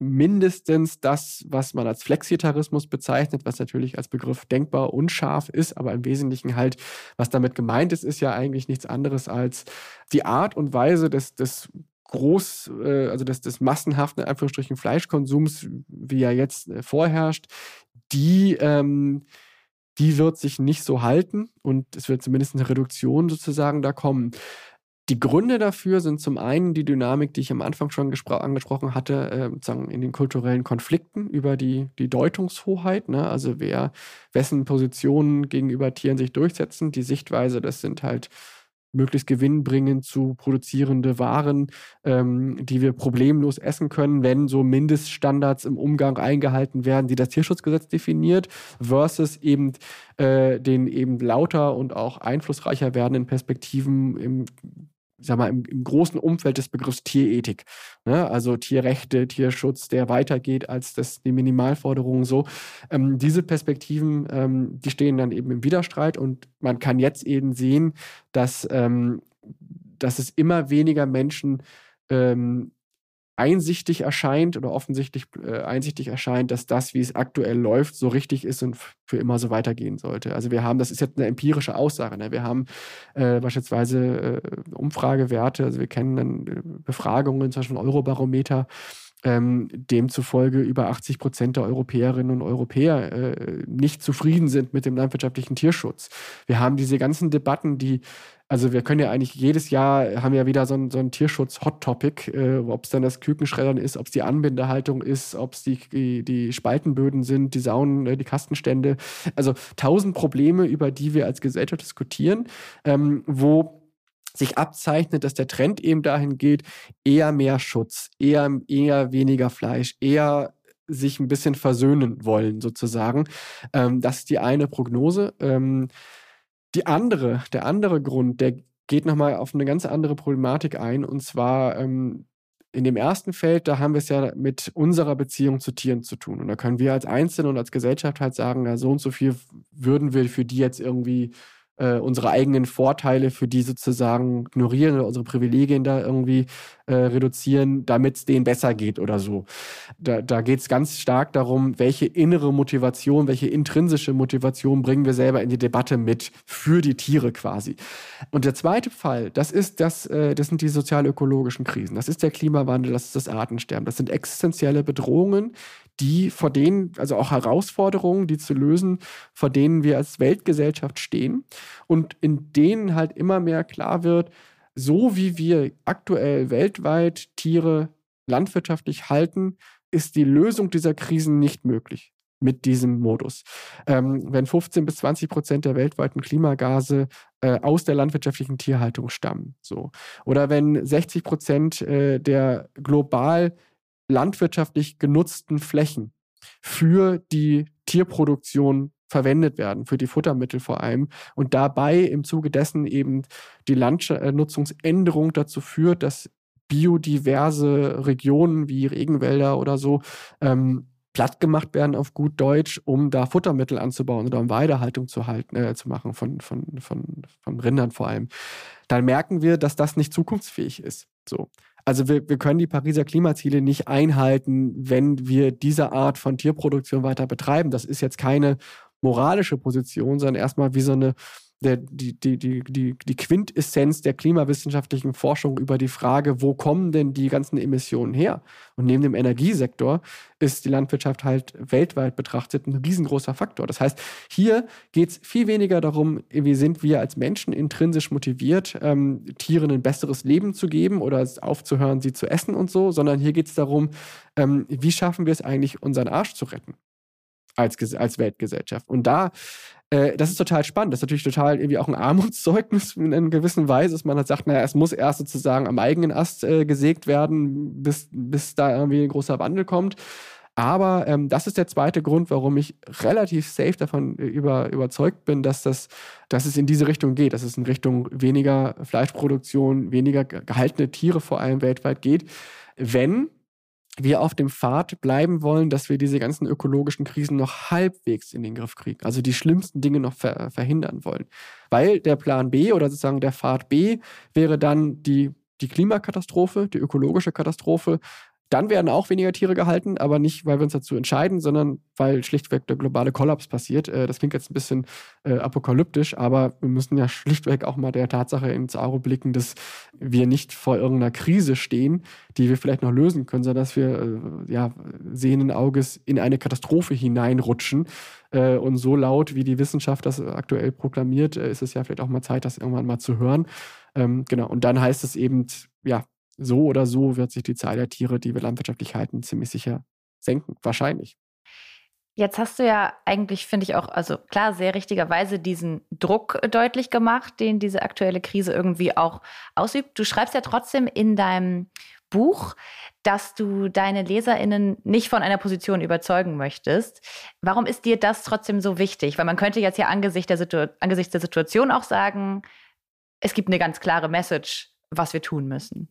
mindestens das, was man als Flexitarismus bezeichnet, was natürlich als Begriff denkbar unscharf ist, aber im Wesentlichen halt, was damit gemeint ist, ist ja eigentlich nichts anderes als die Art und Weise des, des groß, äh, also des, des massenhaften Anführungsstrichen Fleischkonsums, wie er jetzt äh, vorherrscht, die ähm, die wird sich nicht so halten und es wird zumindest eine Reduktion sozusagen da kommen. Die Gründe dafür sind zum einen die Dynamik, die ich am Anfang schon angesprochen hatte, äh, in den kulturellen Konflikten über die, die Deutungshoheit, ne? also wer, wessen Positionen gegenüber Tieren sich durchsetzen. Die Sichtweise, das sind halt möglichst gewinnbringend zu produzierende Waren, ähm, die wir problemlos essen können, wenn so Mindeststandards im Umgang eingehalten werden, die das Tierschutzgesetz definiert, versus eben äh, den eben lauter und auch einflussreicher werdenden Perspektiven im ich sag mal, im, im großen Umfeld des Begriffs Tierethik. Ne? Also Tierrechte, Tierschutz, der weitergeht als das, die Minimalforderungen so. Ähm, diese Perspektiven, ähm, die stehen dann eben im Widerstreit und man kann jetzt eben sehen, dass, ähm, dass es immer weniger Menschen ähm, einsichtig erscheint oder offensichtlich äh, einsichtig erscheint, dass das, wie es aktuell läuft, so richtig ist und für immer so weitergehen sollte. Also wir haben, das ist jetzt eine empirische Aussage, ne? wir haben äh, beispielsweise äh, Umfragewerte, also wir kennen dann äh, Befragungen, zum Beispiel Eurobarometer, ähm, demzufolge über 80 Prozent der Europäerinnen und Europäer äh, nicht zufrieden sind mit dem landwirtschaftlichen Tierschutz. Wir haben diese ganzen Debatten, die also wir können ja eigentlich jedes Jahr haben ja wieder so ein, so ein Tierschutz-Hot-Topic, äh, ob es dann das Kükenschreddern ist, ob es die Anbindehaltung ist, ob es die, die, die, Spaltenböden sind, die Saunen, äh, die Kastenstände. Also tausend Probleme, über die wir als Gesellschaft diskutieren, ähm, wo sich abzeichnet, dass der Trend eben dahin geht, eher mehr Schutz, eher, eher weniger Fleisch, eher sich ein bisschen versöhnen wollen, sozusagen. Ähm, das ist die eine Prognose. Ähm, die andere, der andere Grund, der geht nochmal auf eine ganz andere Problematik ein. Und zwar ähm, In dem ersten Feld, da haben wir es ja mit unserer Beziehung zu Tieren zu tun. Und da können wir als Einzelne und als Gesellschaft halt sagen, ja, so und so viel würden wir für die jetzt irgendwie äh, unsere eigenen Vorteile für die sozusagen ignorieren oder unsere Privilegien da irgendwie äh, reduzieren, damit es denen besser geht oder so. Da, da geht es ganz stark darum, welche innere Motivation, welche intrinsische Motivation bringen wir selber in die Debatte mit für die Tiere quasi. Und der zweite Fall, das ist das, äh, das sind die sozial-ökologischen Krisen. Das ist der Klimawandel, das ist das Artensterben. Das sind existenzielle Bedrohungen, die vor denen, also auch Herausforderungen, die zu lösen, vor denen wir als Weltgesellschaft stehen und in denen halt immer mehr klar wird, so wie wir aktuell weltweit Tiere landwirtschaftlich halten, ist die Lösung dieser Krisen nicht möglich mit diesem Modus. Ähm, wenn 15 bis 20 Prozent der weltweiten Klimagase äh, aus der landwirtschaftlichen Tierhaltung stammen, so oder wenn 60 Prozent äh, der global landwirtschaftlich genutzten Flächen für die Tierproduktion verwendet werden, für die Futtermittel vor allem. Und dabei im Zuge dessen eben die Landnutzungsänderung dazu führt, dass biodiverse Regionen wie Regenwälder oder so ähm, platt gemacht werden auf gut Deutsch, um da Futtermittel anzubauen oder um Weidehaltung zu halten, äh, zu machen von, von, von, von Rindern vor allem. Dann merken wir, dass das nicht zukunftsfähig ist. So. Also wir, wir können die Pariser Klimaziele nicht einhalten, wenn wir diese Art von Tierproduktion weiter betreiben. Das ist jetzt keine moralische Position, sondern erstmal wie so eine der, die, die, die, die, die Quintessenz der klimawissenschaftlichen Forschung über die Frage, wo kommen denn die ganzen Emissionen her? Und neben dem Energiesektor ist die Landwirtschaft halt weltweit betrachtet ein riesengroßer Faktor. Das heißt, hier geht es viel weniger darum, wie sind wir als Menschen intrinsisch motiviert, ähm, Tieren ein besseres Leben zu geben oder aufzuhören, sie zu essen und so, sondern hier geht es darum, ähm, wie schaffen wir es eigentlich, unseren Arsch zu retten als, als Weltgesellschaft. Und da äh, das ist total spannend. Das ist natürlich total irgendwie auch ein Armutszeugnis in einer gewissen Weise, dass man halt sagt, naja, es muss erst sozusagen am eigenen Ast äh, gesägt werden, bis, bis da irgendwie ein großer Wandel kommt. Aber ähm, das ist der zweite Grund, warum ich relativ safe davon äh, über, überzeugt bin, dass, das, dass es in diese Richtung geht, dass es in Richtung weniger Fleischproduktion, weniger gehaltene Tiere vor allem weltweit geht, wenn wir auf dem Pfad bleiben wollen, dass wir diese ganzen ökologischen Krisen noch halbwegs in den Griff kriegen, also die schlimmsten Dinge noch ver verhindern wollen. Weil der Plan B oder sozusagen der Pfad B wäre dann die, die Klimakatastrophe, die ökologische Katastrophe, dann werden auch weniger Tiere gehalten, aber nicht, weil wir uns dazu entscheiden, sondern weil schlichtweg der globale Kollaps passiert. Äh, das klingt jetzt ein bisschen äh, apokalyptisch, aber wir müssen ja schlichtweg auch mal der Tatsache ins Auge blicken, dass wir nicht vor irgendeiner Krise stehen, die wir vielleicht noch lösen können, sondern dass wir äh, ja, sehenden Auges in eine Katastrophe hineinrutschen. Äh, und so laut, wie die Wissenschaft das aktuell proklamiert, äh, ist es ja vielleicht auch mal Zeit, das irgendwann mal zu hören. Ähm, genau. Und dann heißt es eben, ja, so oder so wird sich die Zahl der Tiere, die wir landwirtschaftlich halten, ziemlich sicher senken. Wahrscheinlich. Jetzt hast du ja eigentlich, finde ich auch, also klar, sehr richtigerweise diesen Druck deutlich gemacht, den diese aktuelle Krise irgendwie auch ausübt. Du schreibst ja trotzdem in deinem Buch, dass du deine LeserInnen nicht von einer Position überzeugen möchtest. Warum ist dir das trotzdem so wichtig? Weil man könnte jetzt ja angesichts der, angesichts der Situation auch sagen, es gibt eine ganz klare Message, was wir tun müssen.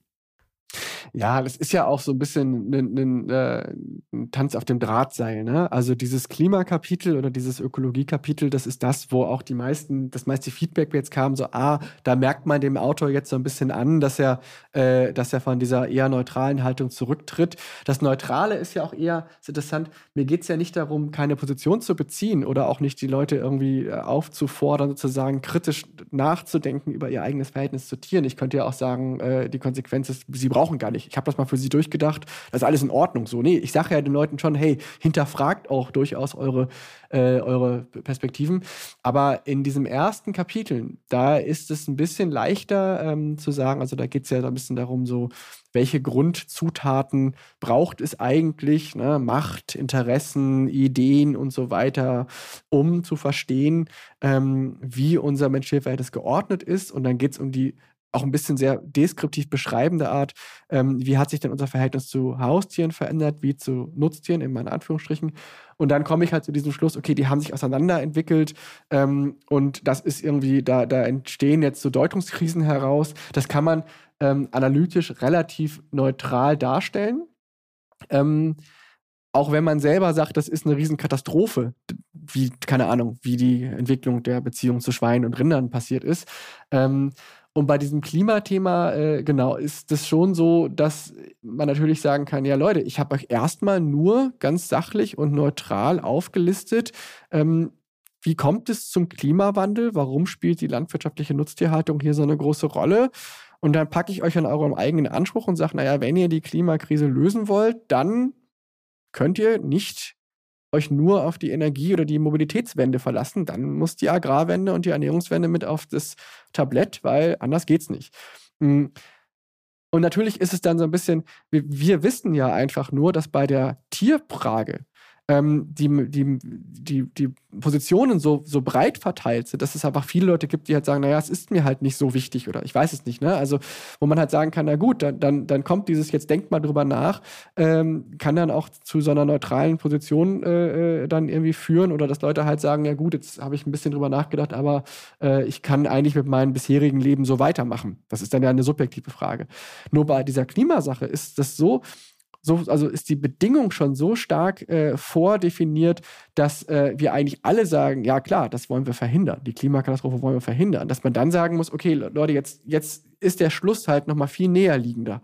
Ja, das ist ja auch so ein bisschen ein, ein, äh, ein, Tanz auf dem Drahtseil. Ne? Also dieses Klimakapitel oder dieses Ökologiekapitel, das ist das, wo auch die meisten, das meiste Feedback jetzt kam, so, ah, da merkt man dem Autor jetzt so ein bisschen an, dass er, äh, dass er von dieser eher neutralen Haltung zurücktritt. Das Neutrale ist ja auch eher interessant, mir geht es ja nicht darum, keine Position zu beziehen oder auch nicht die Leute irgendwie äh, aufzufordern, sozusagen kritisch nachzudenken über ihr eigenes Verhältnis zu Tieren. Ich könnte ja auch sagen, äh, die Konsequenz ist, sie brauchen gar nicht. Ich habe das mal für sie durchgedacht. Das ist alles in Ordnung. So, nee, ich sage ja den Leuten schon, hey, hinterfragt auch durchaus eure, äh, eure Perspektiven. Aber in diesem ersten Kapitel, da ist es ein bisschen leichter ähm, zu sagen, also da geht es ja ein bisschen darum, so, welche Grundzutaten braucht es eigentlich, ne? Macht, Interessen, Ideen und so weiter, um zu verstehen, ähm, wie unser menschliches Verhältnis geordnet ist. Und dann geht es um die auch ein bisschen sehr deskriptiv beschreibende Art, ähm, wie hat sich denn unser Verhältnis zu Haustieren verändert, wie zu Nutztieren, in meinen Anführungsstrichen. Und dann komme ich halt zu diesem Schluss, okay, die haben sich auseinanderentwickelt ähm, und das ist irgendwie, da, da entstehen jetzt so Deutungskrisen heraus. Das kann man ähm, analytisch relativ neutral darstellen. Ähm, auch wenn man selber sagt, das ist eine Riesenkatastrophe, wie, keine Ahnung, wie die Entwicklung der Beziehung zu Schweinen und Rindern passiert ist. Ähm, und bei diesem Klimathema, äh, genau, ist es schon so, dass man natürlich sagen kann, ja Leute, ich habe euch erstmal nur ganz sachlich und neutral aufgelistet, ähm, wie kommt es zum Klimawandel? Warum spielt die landwirtschaftliche Nutztierhaltung hier so eine große Rolle? Und dann packe ich euch an eurem eigenen Anspruch und sage, naja, wenn ihr die Klimakrise lösen wollt, dann könnt ihr nicht euch nur auf die Energie- oder die Mobilitätswende verlassen, dann muss die Agrarwende und die Ernährungswende mit auf das Tablett, weil anders geht's nicht. Hm. Und natürlich ist es dann so ein bisschen, wir, wir wissen ja einfach nur, dass bei der Tierfrage ähm, die, die, die, die Positionen so, so breit verteilt sind, dass es einfach viele Leute gibt, die halt sagen, naja, es ist mir halt nicht so wichtig oder ich weiß es nicht. Ne? Also, wo man halt sagen kann, na gut, dann, dann, dann kommt dieses, jetzt denkt mal drüber nach, ähm, kann dann auch zu so einer neutralen Position äh, äh, dann irgendwie führen oder dass Leute halt sagen, ja gut, jetzt habe ich ein bisschen drüber nachgedacht, aber äh, ich kann eigentlich mit meinem bisherigen Leben so weitermachen. Das ist dann ja eine subjektive Frage. Nur bei dieser Klimasache ist das so, so, also ist die Bedingung schon so stark äh, vordefiniert, dass äh, wir eigentlich alle sagen, ja klar, das wollen wir verhindern, die Klimakatastrophe wollen wir verhindern, dass man dann sagen muss, okay, Leute, jetzt, jetzt ist der Schluss halt nochmal viel näher liegender.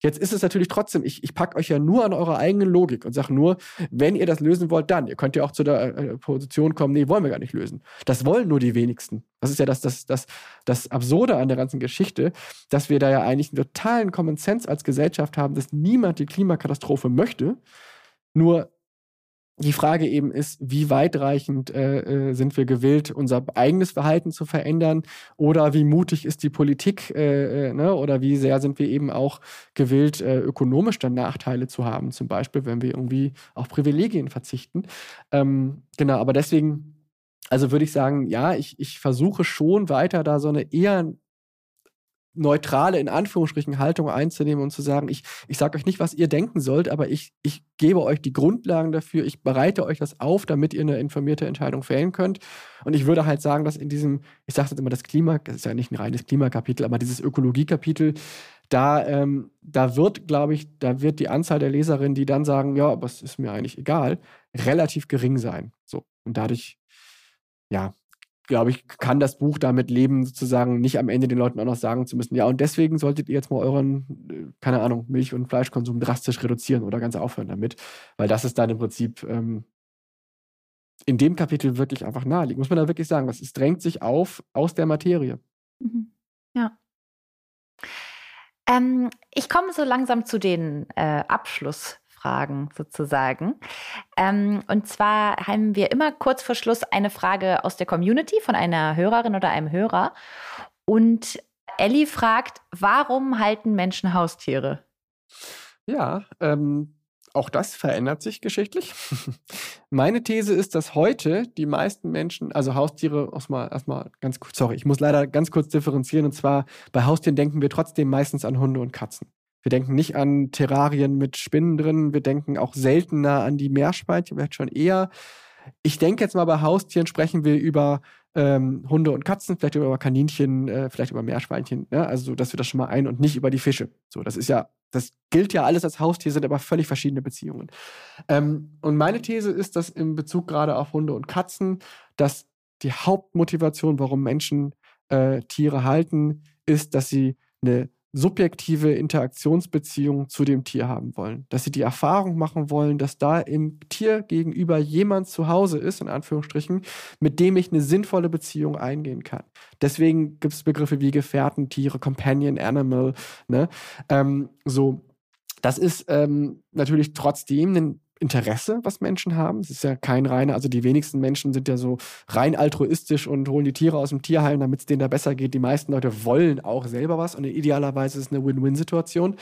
Jetzt ist es natürlich trotzdem, ich, ich packe euch ja nur an eure eigene Logik und sage nur, wenn ihr das lösen wollt, dann. Ihr könnt ja auch zu der äh, Position kommen, nee, wollen wir gar nicht lösen. Das wollen nur die wenigsten. Das ist ja das, das, das, das Absurde an der ganzen Geschichte, dass wir da ja eigentlich einen totalen Common Sense als Gesellschaft haben, dass niemand die Klimakatastrophe möchte. Nur die Frage eben ist, wie weitreichend äh, äh, sind wir gewillt, unser eigenes Verhalten zu verändern oder wie mutig ist die Politik äh, äh, ne? oder wie sehr sind wir eben auch gewillt, äh, ökonomisch dann Nachteile zu haben, zum Beispiel, wenn wir irgendwie auf Privilegien verzichten. Ähm, genau, aber deswegen, also würde ich sagen, ja, ich, ich versuche schon weiter da so eine eher neutrale, in Anführungsstrichen, Haltung einzunehmen und zu sagen, ich, ich sage euch nicht, was ihr denken sollt, aber ich, ich gebe euch die Grundlagen dafür, ich bereite euch das auf, damit ihr eine informierte Entscheidung fällen könnt. Und ich würde halt sagen, dass in diesem, ich sage jetzt immer das Klima, das ist ja nicht ein reines Klimakapitel, aber dieses Ökologiekapitel, da, ähm, da wird, glaube ich, da wird die Anzahl der Leserinnen, die dann sagen, ja, aber es ist mir eigentlich egal, relativ gering sein. So. Und dadurch, ja, glaube ich, kann das Buch damit leben, sozusagen nicht am Ende den Leuten auch noch sagen zu müssen, ja, und deswegen solltet ihr jetzt mal euren, äh, keine Ahnung, Milch- und Fleischkonsum drastisch reduzieren oder ganz aufhören damit, weil das ist dann im Prinzip ähm, in dem Kapitel wirklich einfach naheliegend. Muss man da wirklich sagen, es drängt sich auf aus der Materie. Mhm. Ja. Ähm, ich komme so langsam zu den äh, Abschluss. Fragen sozusagen. Ähm, und zwar haben wir immer kurz vor Schluss eine Frage aus der Community von einer Hörerin oder einem Hörer. Und Ellie fragt, warum halten Menschen Haustiere? Ja, ähm, auch das verändert sich geschichtlich. Meine These ist, dass heute die meisten Menschen, also Haustiere, erstmal, erstmal ganz kurz, sorry, ich muss leider ganz kurz differenzieren. Und zwar bei Haustieren denken wir trotzdem meistens an Hunde und Katzen. Wir denken nicht an Terrarien mit Spinnen drin. Wir denken auch seltener an die Meerschweinchen, vielleicht schon eher. Ich denke jetzt mal bei Haustieren sprechen wir über ähm, Hunde und Katzen, vielleicht über Kaninchen, äh, vielleicht über Meerschweinchen. Ne? Also, dass wir das schon mal ein und nicht über die Fische. So, das ist ja, das gilt ja alles als Haustier, sind aber völlig verschiedene Beziehungen. Ähm, und meine These ist, dass in Bezug gerade auf Hunde und Katzen, dass die Hauptmotivation, warum Menschen äh, Tiere halten, ist, dass sie eine subjektive Interaktionsbeziehung zu dem Tier haben wollen. Dass sie die Erfahrung machen wollen, dass da im Tier gegenüber jemand zu Hause ist, in Anführungsstrichen, mit dem ich eine sinnvolle Beziehung eingehen kann. Deswegen gibt es Begriffe wie Gefährten, Tiere, Companion Animal. Ne? Ähm, so, das ist ähm, natürlich trotzdem ein Interesse, was Menschen haben. Es ist ja kein reiner, also die wenigsten Menschen sind ja so rein altruistisch und holen die Tiere aus dem Tierheim, damit es denen da besser geht. Die meisten Leute wollen auch selber was und idealerweise ist es eine Win-Win-Situation.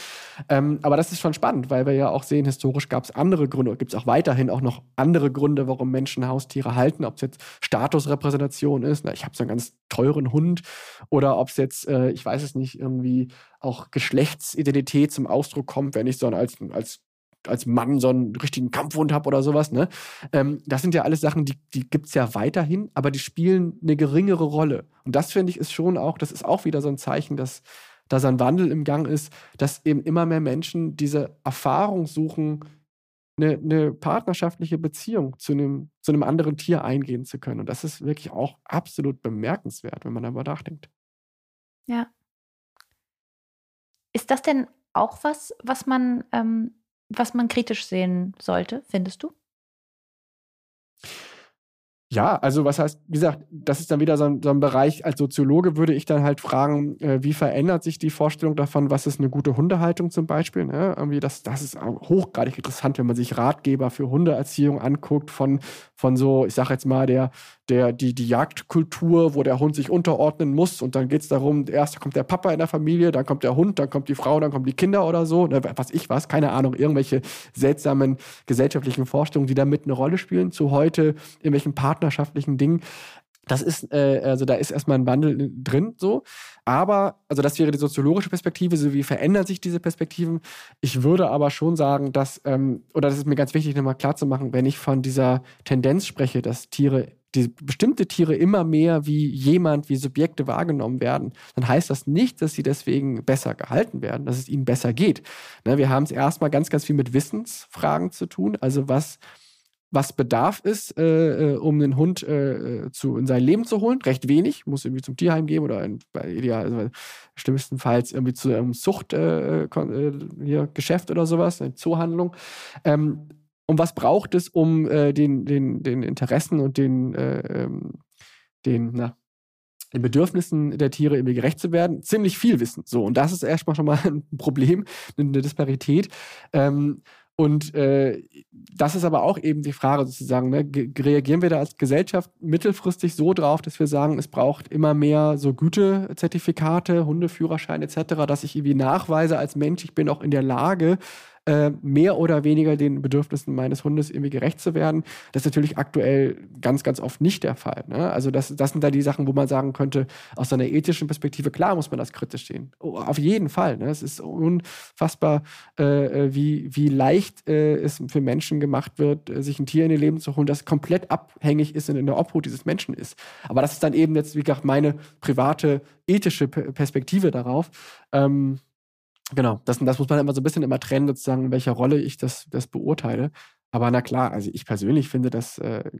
Ähm, aber das ist schon spannend, weil wir ja auch sehen, historisch gab es andere Gründe, gibt es auch weiterhin auch noch andere Gründe, warum Menschen Haustiere halten, ob es jetzt Statusrepräsentation ist, na, ich habe so einen ganz teuren Hund oder ob es jetzt, äh, ich weiß es nicht, irgendwie auch Geschlechtsidentität zum Ausdruck kommt, wenn ich so als, als als Mann so einen richtigen Kampfhund habe oder sowas. Ne? Ähm, das sind ja alles Sachen, die, die gibt es ja weiterhin, aber die spielen eine geringere Rolle. Und das finde ich ist schon auch, das ist auch wieder so ein Zeichen, dass da so ein Wandel im Gang ist, dass eben immer mehr Menschen diese Erfahrung suchen, eine, eine partnerschaftliche Beziehung zu einem, zu einem anderen Tier eingehen zu können. Und das ist wirklich auch absolut bemerkenswert, wenn man darüber nachdenkt. Ja. Ist das denn auch was, was man ähm, was man kritisch sehen sollte, findest du? Ja, also was heißt, wie gesagt, das ist dann wieder so ein, so ein Bereich, als Soziologe würde ich dann halt fragen, äh, wie verändert sich die Vorstellung davon, was ist eine gute Hundehaltung zum Beispiel? Ne? Irgendwie das, das ist hochgradig interessant, wenn man sich Ratgeber für Hundeerziehung anguckt, von, von so, ich sag jetzt mal, der, der, die, die Jagdkultur, wo der Hund sich unterordnen muss und dann geht es darum, erst kommt der Papa in der Familie, dann kommt der Hund, dann kommt die Frau, dann kommen die Kinder oder so, ne? was ich was, keine Ahnung, irgendwelche seltsamen gesellschaftlichen Vorstellungen, die da mit eine Rolle spielen, zu heute irgendwelchen partnerschaftlichen Dingen. Das ist, äh, also da ist erstmal ein Wandel drin, so. Aber, also das wäre die soziologische Perspektive, so wie verändern sich diese Perspektiven. Ich würde aber schon sagen, dass, ähm, oder das ist mir ganz wichtig, nochmal klarzumachen, wenn ich von dieser Tendenz spreche, dass Tiere, die bestimmte Tiere immer mehr wie jemand, wie Subjekte wahrgenommen werden, dann heißt das nicht, dass sie deswegen besser gehalten werden, dass es ihnen besser geht. Ne, wir haben es erstmal ganz, ganz viel mit Wissensfragen zu tun. Also was was Bedarf ist, äh, äh, um einen Hund äh, äh, zu, in sein Leben zu holen. Recht wenig, muss irgendwie zum Tierheim gehen oder in, ideal, also schlimmstenfalls irgendwie zu einem Zuchtgeschäft äh, äh oder sowas, eine Zoohandlung. Ähm, und was braucht es, um den, den, den Interessen und den, ähm, den, na, den Bedürfnissen der Tiere irgendwie gerecht zu werden, ziemlich viel Wissen. So, und das ist erstmal schon mal ein Problem, eine Disparität. Ähm, und äh, das ist aber auch eben die Frage sozusagen, ne? reagieren wir da als Gesellschaft mittelfristig so drauf, dass wir sagen, es braucht immer mehr so Gütezertifikate, Hundeführerschein etc., dass ich irgendwie nachweise als Mensch, ich bin auch in der Lage, äh, mehr oder weniger den Bedürfnissen meines Hundes irgendwie gerecht zu werden. Das ist natürlich aktuell ganz, ganz oft nicht der Fall. Ne? Also das, das sind da die Sachen, wo man sagen könnte, aus einer ethischen Perspektive, klar muss man das kritisch sehen. Oh, auf jeden Fall. Ne? Es ist unfassbar, äh, äh wie, wie leicht äh, es für Menschen gemacht wird, äh, sich ein Tier in ihr Leben zu holen, das komplett abhängig ist und in der Obhut dieses Menschen ist. Aber das ist dann eben jetzt, wie gesagt, meine private ethische Perspektive darauf. Ähm, Genau, das, das muss man immer so ein bisschen immer trennen, sozusagen, in welcher Rolle ich das, das beurteile. Aber na klar, also ich persönlich finde, dass, äh,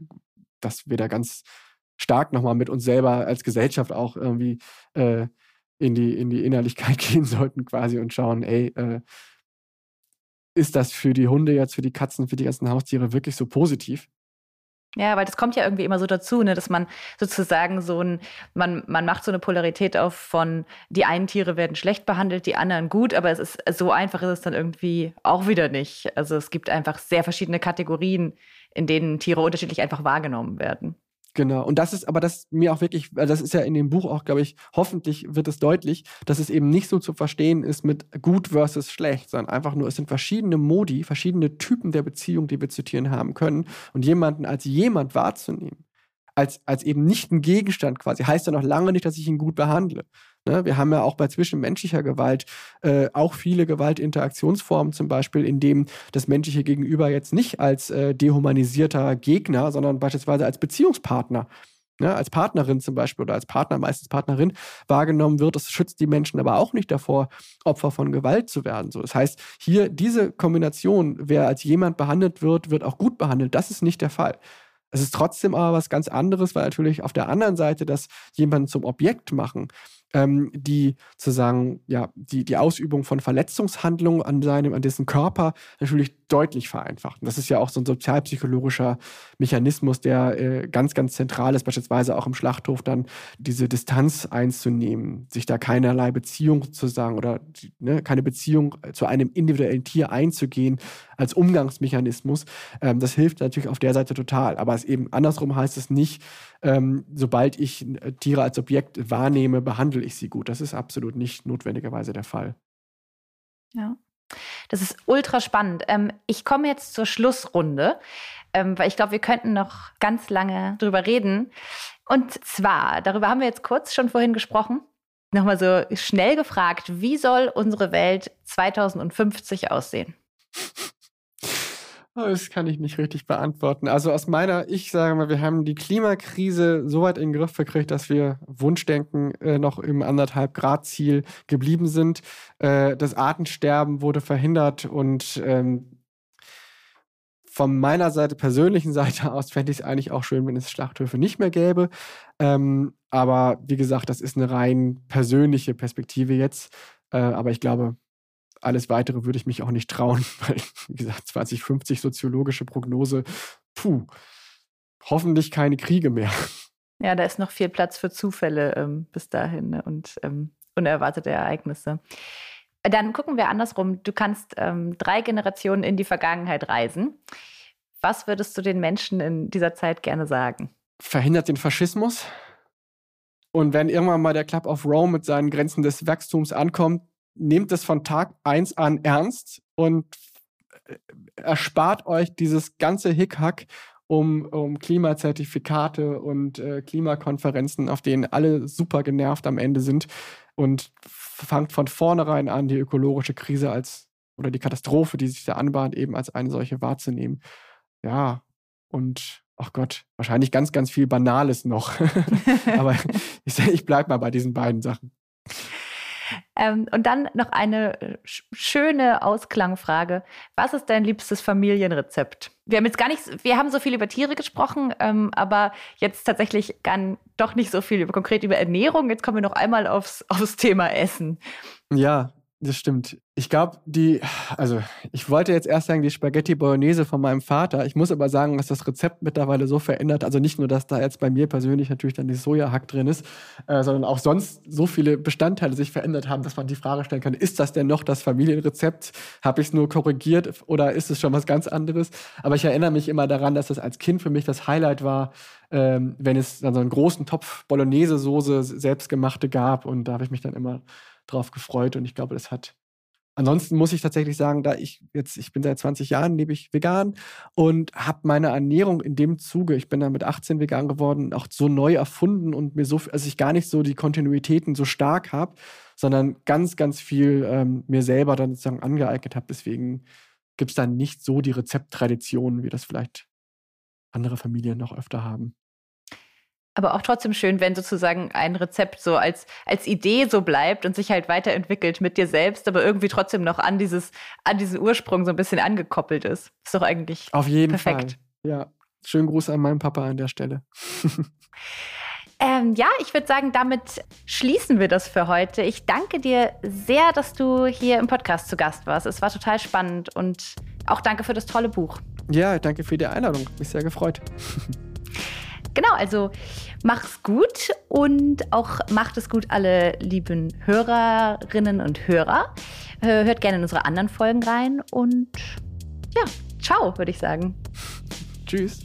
dass wir da ganz stark nochmal mit uns selber als Gesellschaft auch irgendwie äh, in, die, in die Innerlichkeit gehen sollten quasi und schauen, ey, äh, ist das für die Hunde jetzt, für die Katzen, für die ganzen Haustiere wirklich so positiv? Ja, weil das kommt ja irgendwie immer so dazu, ne, dass man sozusagen so ein, man, man macht so eine Polarität auf von, die einen Tiere werden schlecht behandelt, die anderen gut, aber es ist so einfach ist es dann irgendwie auch wieder nicht. Also es gibt einfach sehr verschiedene Kategorien, in denen Tiere unterschiedlich einfach wahrgenommen werden. Genau. Und das ist aber das mir auch wirklich, das ist ja in dem Buch auch, glaube ich, hoffentlich wird es deutlich, dass es eben nicht so zu verstehen ist mit gut versus schlecht, sondern einfach nur, es sind verschiedene Modi, verschiedene Typen der Beziehung, die wir zu Tieren haben können. Und jemanden als jemand wahrzunehmen, als, als eben nicht ein Gegenstand quasi, heißt ja noch lange nicht, dass ich ihn gut behandle. Ne? Wir haben ja auch bei zwischenmenschlicher Gewalt äh, auch viele Gewaltinteraktionsformen, zum Beispiel, in dem das menschliche Gegenüber jetzt nicht als äh, dehumanisierter Gegner, sondern beispielsweise als Beziehungspartner ne, als Partnerin zum Beispiel oder als Partner, meistens Partnerin, wahrgenommen wird. Das schützt die Menschen aber auch nicht davor, Opfer von Gewalt zu werden. So, das heißt, hier diese Kombination, wer als jemand behandelt wird, wird auch gut behandelt, das ist nicht der Fall. Es ist trotzdem aber was ganz anderes, weil natürlich auf der anderen Seite das jemanden zum Objekt machen, ähm, die sozusagen, ja, die, die Ausübung von Verletzungshandlungen an seinem, an dessen Körper natürlich deutlich vereinfacht. Und das ist ja auch so ein sozialpsychologischer Mechanismus, der äh, ganz, ganz zentral ist, beispielsweise auch im Schlachthof dann diese Distanz einzunehmen, sich da keinerlei Beziehung zu sagen oder ne, keine Beziehung zu einem individuellen Tier einzugehen als Umgangsmechanismus. Ähm, das hilft natürlich auf der Seite total. Aber es eben andersrum heißt es nicht, ähm, sobald ich äh, Tiere als Objekt wahrnehme, behandle ich sie gut. Das ist absolut nicht notwendigerweise der Fall. Ja. Das ist ultra spannend. Ähm, ich komme jetzt zur Schlussrunde, ähm, weil ich glaube, wir könnten noch ganz lange drüber reden. Und zwar, darüber haben wir jetzt kurz schon vorhin gesprochen, nochmal so schnell gefragt, wie soll unsere Welt 2050 aussehen? Oh, das kann ich nicht richtig beantworten. Also aus meiner, ich sage mal, wir haben die Klimakrise so weit in den Griff gekriegt, dass wir Wunschdenken äh, noch im anderthalb Grad Ziel geblieben sind. Äh, das Artensterben wurde verhindert und ähm, von meiner Seite, persönlichen Seite aus, fände ich es eigentlich auch schön, wenn es Schlachthöfe nicht mehr gäbe. Ähm, aber wie gesagt, das ist eine rein persönliche Perspektive jetzt. Äh, aber ich glaube, alles weitere würde ich mich auch nicht trauen, weil, wie gesagt, 2050 soziologische Prognose, puh, hoffentlich keine Kriege mehr. Ja, da ist noch viel Platz für Zufälle ähm, bis dahin ne? und ähm, unerwartete Ereignisse. Dann gucken wir andersrum. Du kannst ähm, drei Generationen in die Vergangenheit reisen. Was würdest du den Menschen in dieser Zeit gerne sagen? Verhindert den Faschismus. Und wenn irgendwann mal der Club of Rome mit seinen Grenzen des Wachstums ankommt, nehmt es von Tag 1 an ernst und äh, erspart euch dieses ganze Hickhack um, um Klimazertifikate und äh, Klimakonferenzen, auf denen alle super genervt am Ende sind und fangt von vornherein an, die ökologische Krise als oder die Katastrophe, die sich da anbahnt, eben als eine solche wahrzunehmen. Ja, und ach Gott, wahrscheinlich ganz, ganz viel Banales noch. Aber ich, ich bleibe mal bei diesen beiden Sachen. Ähm, und dann noch eine äh, schöne Ausklangfrage. Was ist dein liebstes Familienrezept? Wir haben jetzt gar nicht, wir haben so viel über Tiere gesprochen, ähm, aber jetzt tatsächlich gar doch nicht so viel über, konkret über Ernährung. Jetzt kommen wir noch einmal aufs, aufs Thema Essen. Ja, das stimmt. Ich glaube, die, also ich wollte jetzt erst sagen, die Spaghetti Bolognese von meinem Vater. Ich muss aber sagen, dass das Rezept mittlerweile so verändert, also nicht nur, dass da jetzt bei mir persönlich natürlich dann die Sojahack drin ist, äh, sondern auch sonst so viele Bestandteile sich verändert haben, dass man die Frage stellen kann, ist das denn noch das Familienrezept? Habe ich es nur korrigiert oder ist es schon was ganz anderes? Aber ich erinnere mich immer daran, dass das als Kind für mich das Highlight war, ähm, wenn es dann so einen großen Topf Bolognese-Soße selbstgemachte gab und da habe ich mich dann immer drauf gefreut und ich glaube, das hat. Ansonsten muss ich tatsächlich sagen, da ich jetzt, ich bin seit 20 Jahren, lebe ich vegan und habe meine Ernährung in dem Zuge, ich bin dann mit 18 vegan geworden, auch so neu erfunden und mir so, also ich gar nicht so die Kontinuitäten so stark habe, sondern ganz, ganz viel ähm, mir selber dann sozusagen angeeignet habe. Deswegen gibt es dann nicht so die Rezepttraditionen, wie das vielleicht andere Familien noch öfter haben aber auch trotzdem schön, wenn sozusagen ein Rezept so als, als Idee so bleibt und sich halt weiterentwickelt mit dir selbst, aber irgendwie trotzdem noch an dieses, an diesen Ursprung so ein bisschen angekoppelt ist. Ist doch eigentlich Auf jeden perfekt. Fall. Ja. Schönen Gruß an meinen Papa an der Stelle. Ähm, ja, ich würde sagen, damit schließen wir das für heute. Ich danke dir sehr, dass du hier im Podcast zu Gast warst. Es war total spannend und auch danke für das tolle Buch. Ja, danke für die Einladung. Mich sehr gefreut. Genau, also mach's gut und auch macht es gut, alle lieben Hörerinnen und Hörer. Hört gerne in unsere anderen Folgen rein und ja, ciao, würde ich sagen. Tschüss.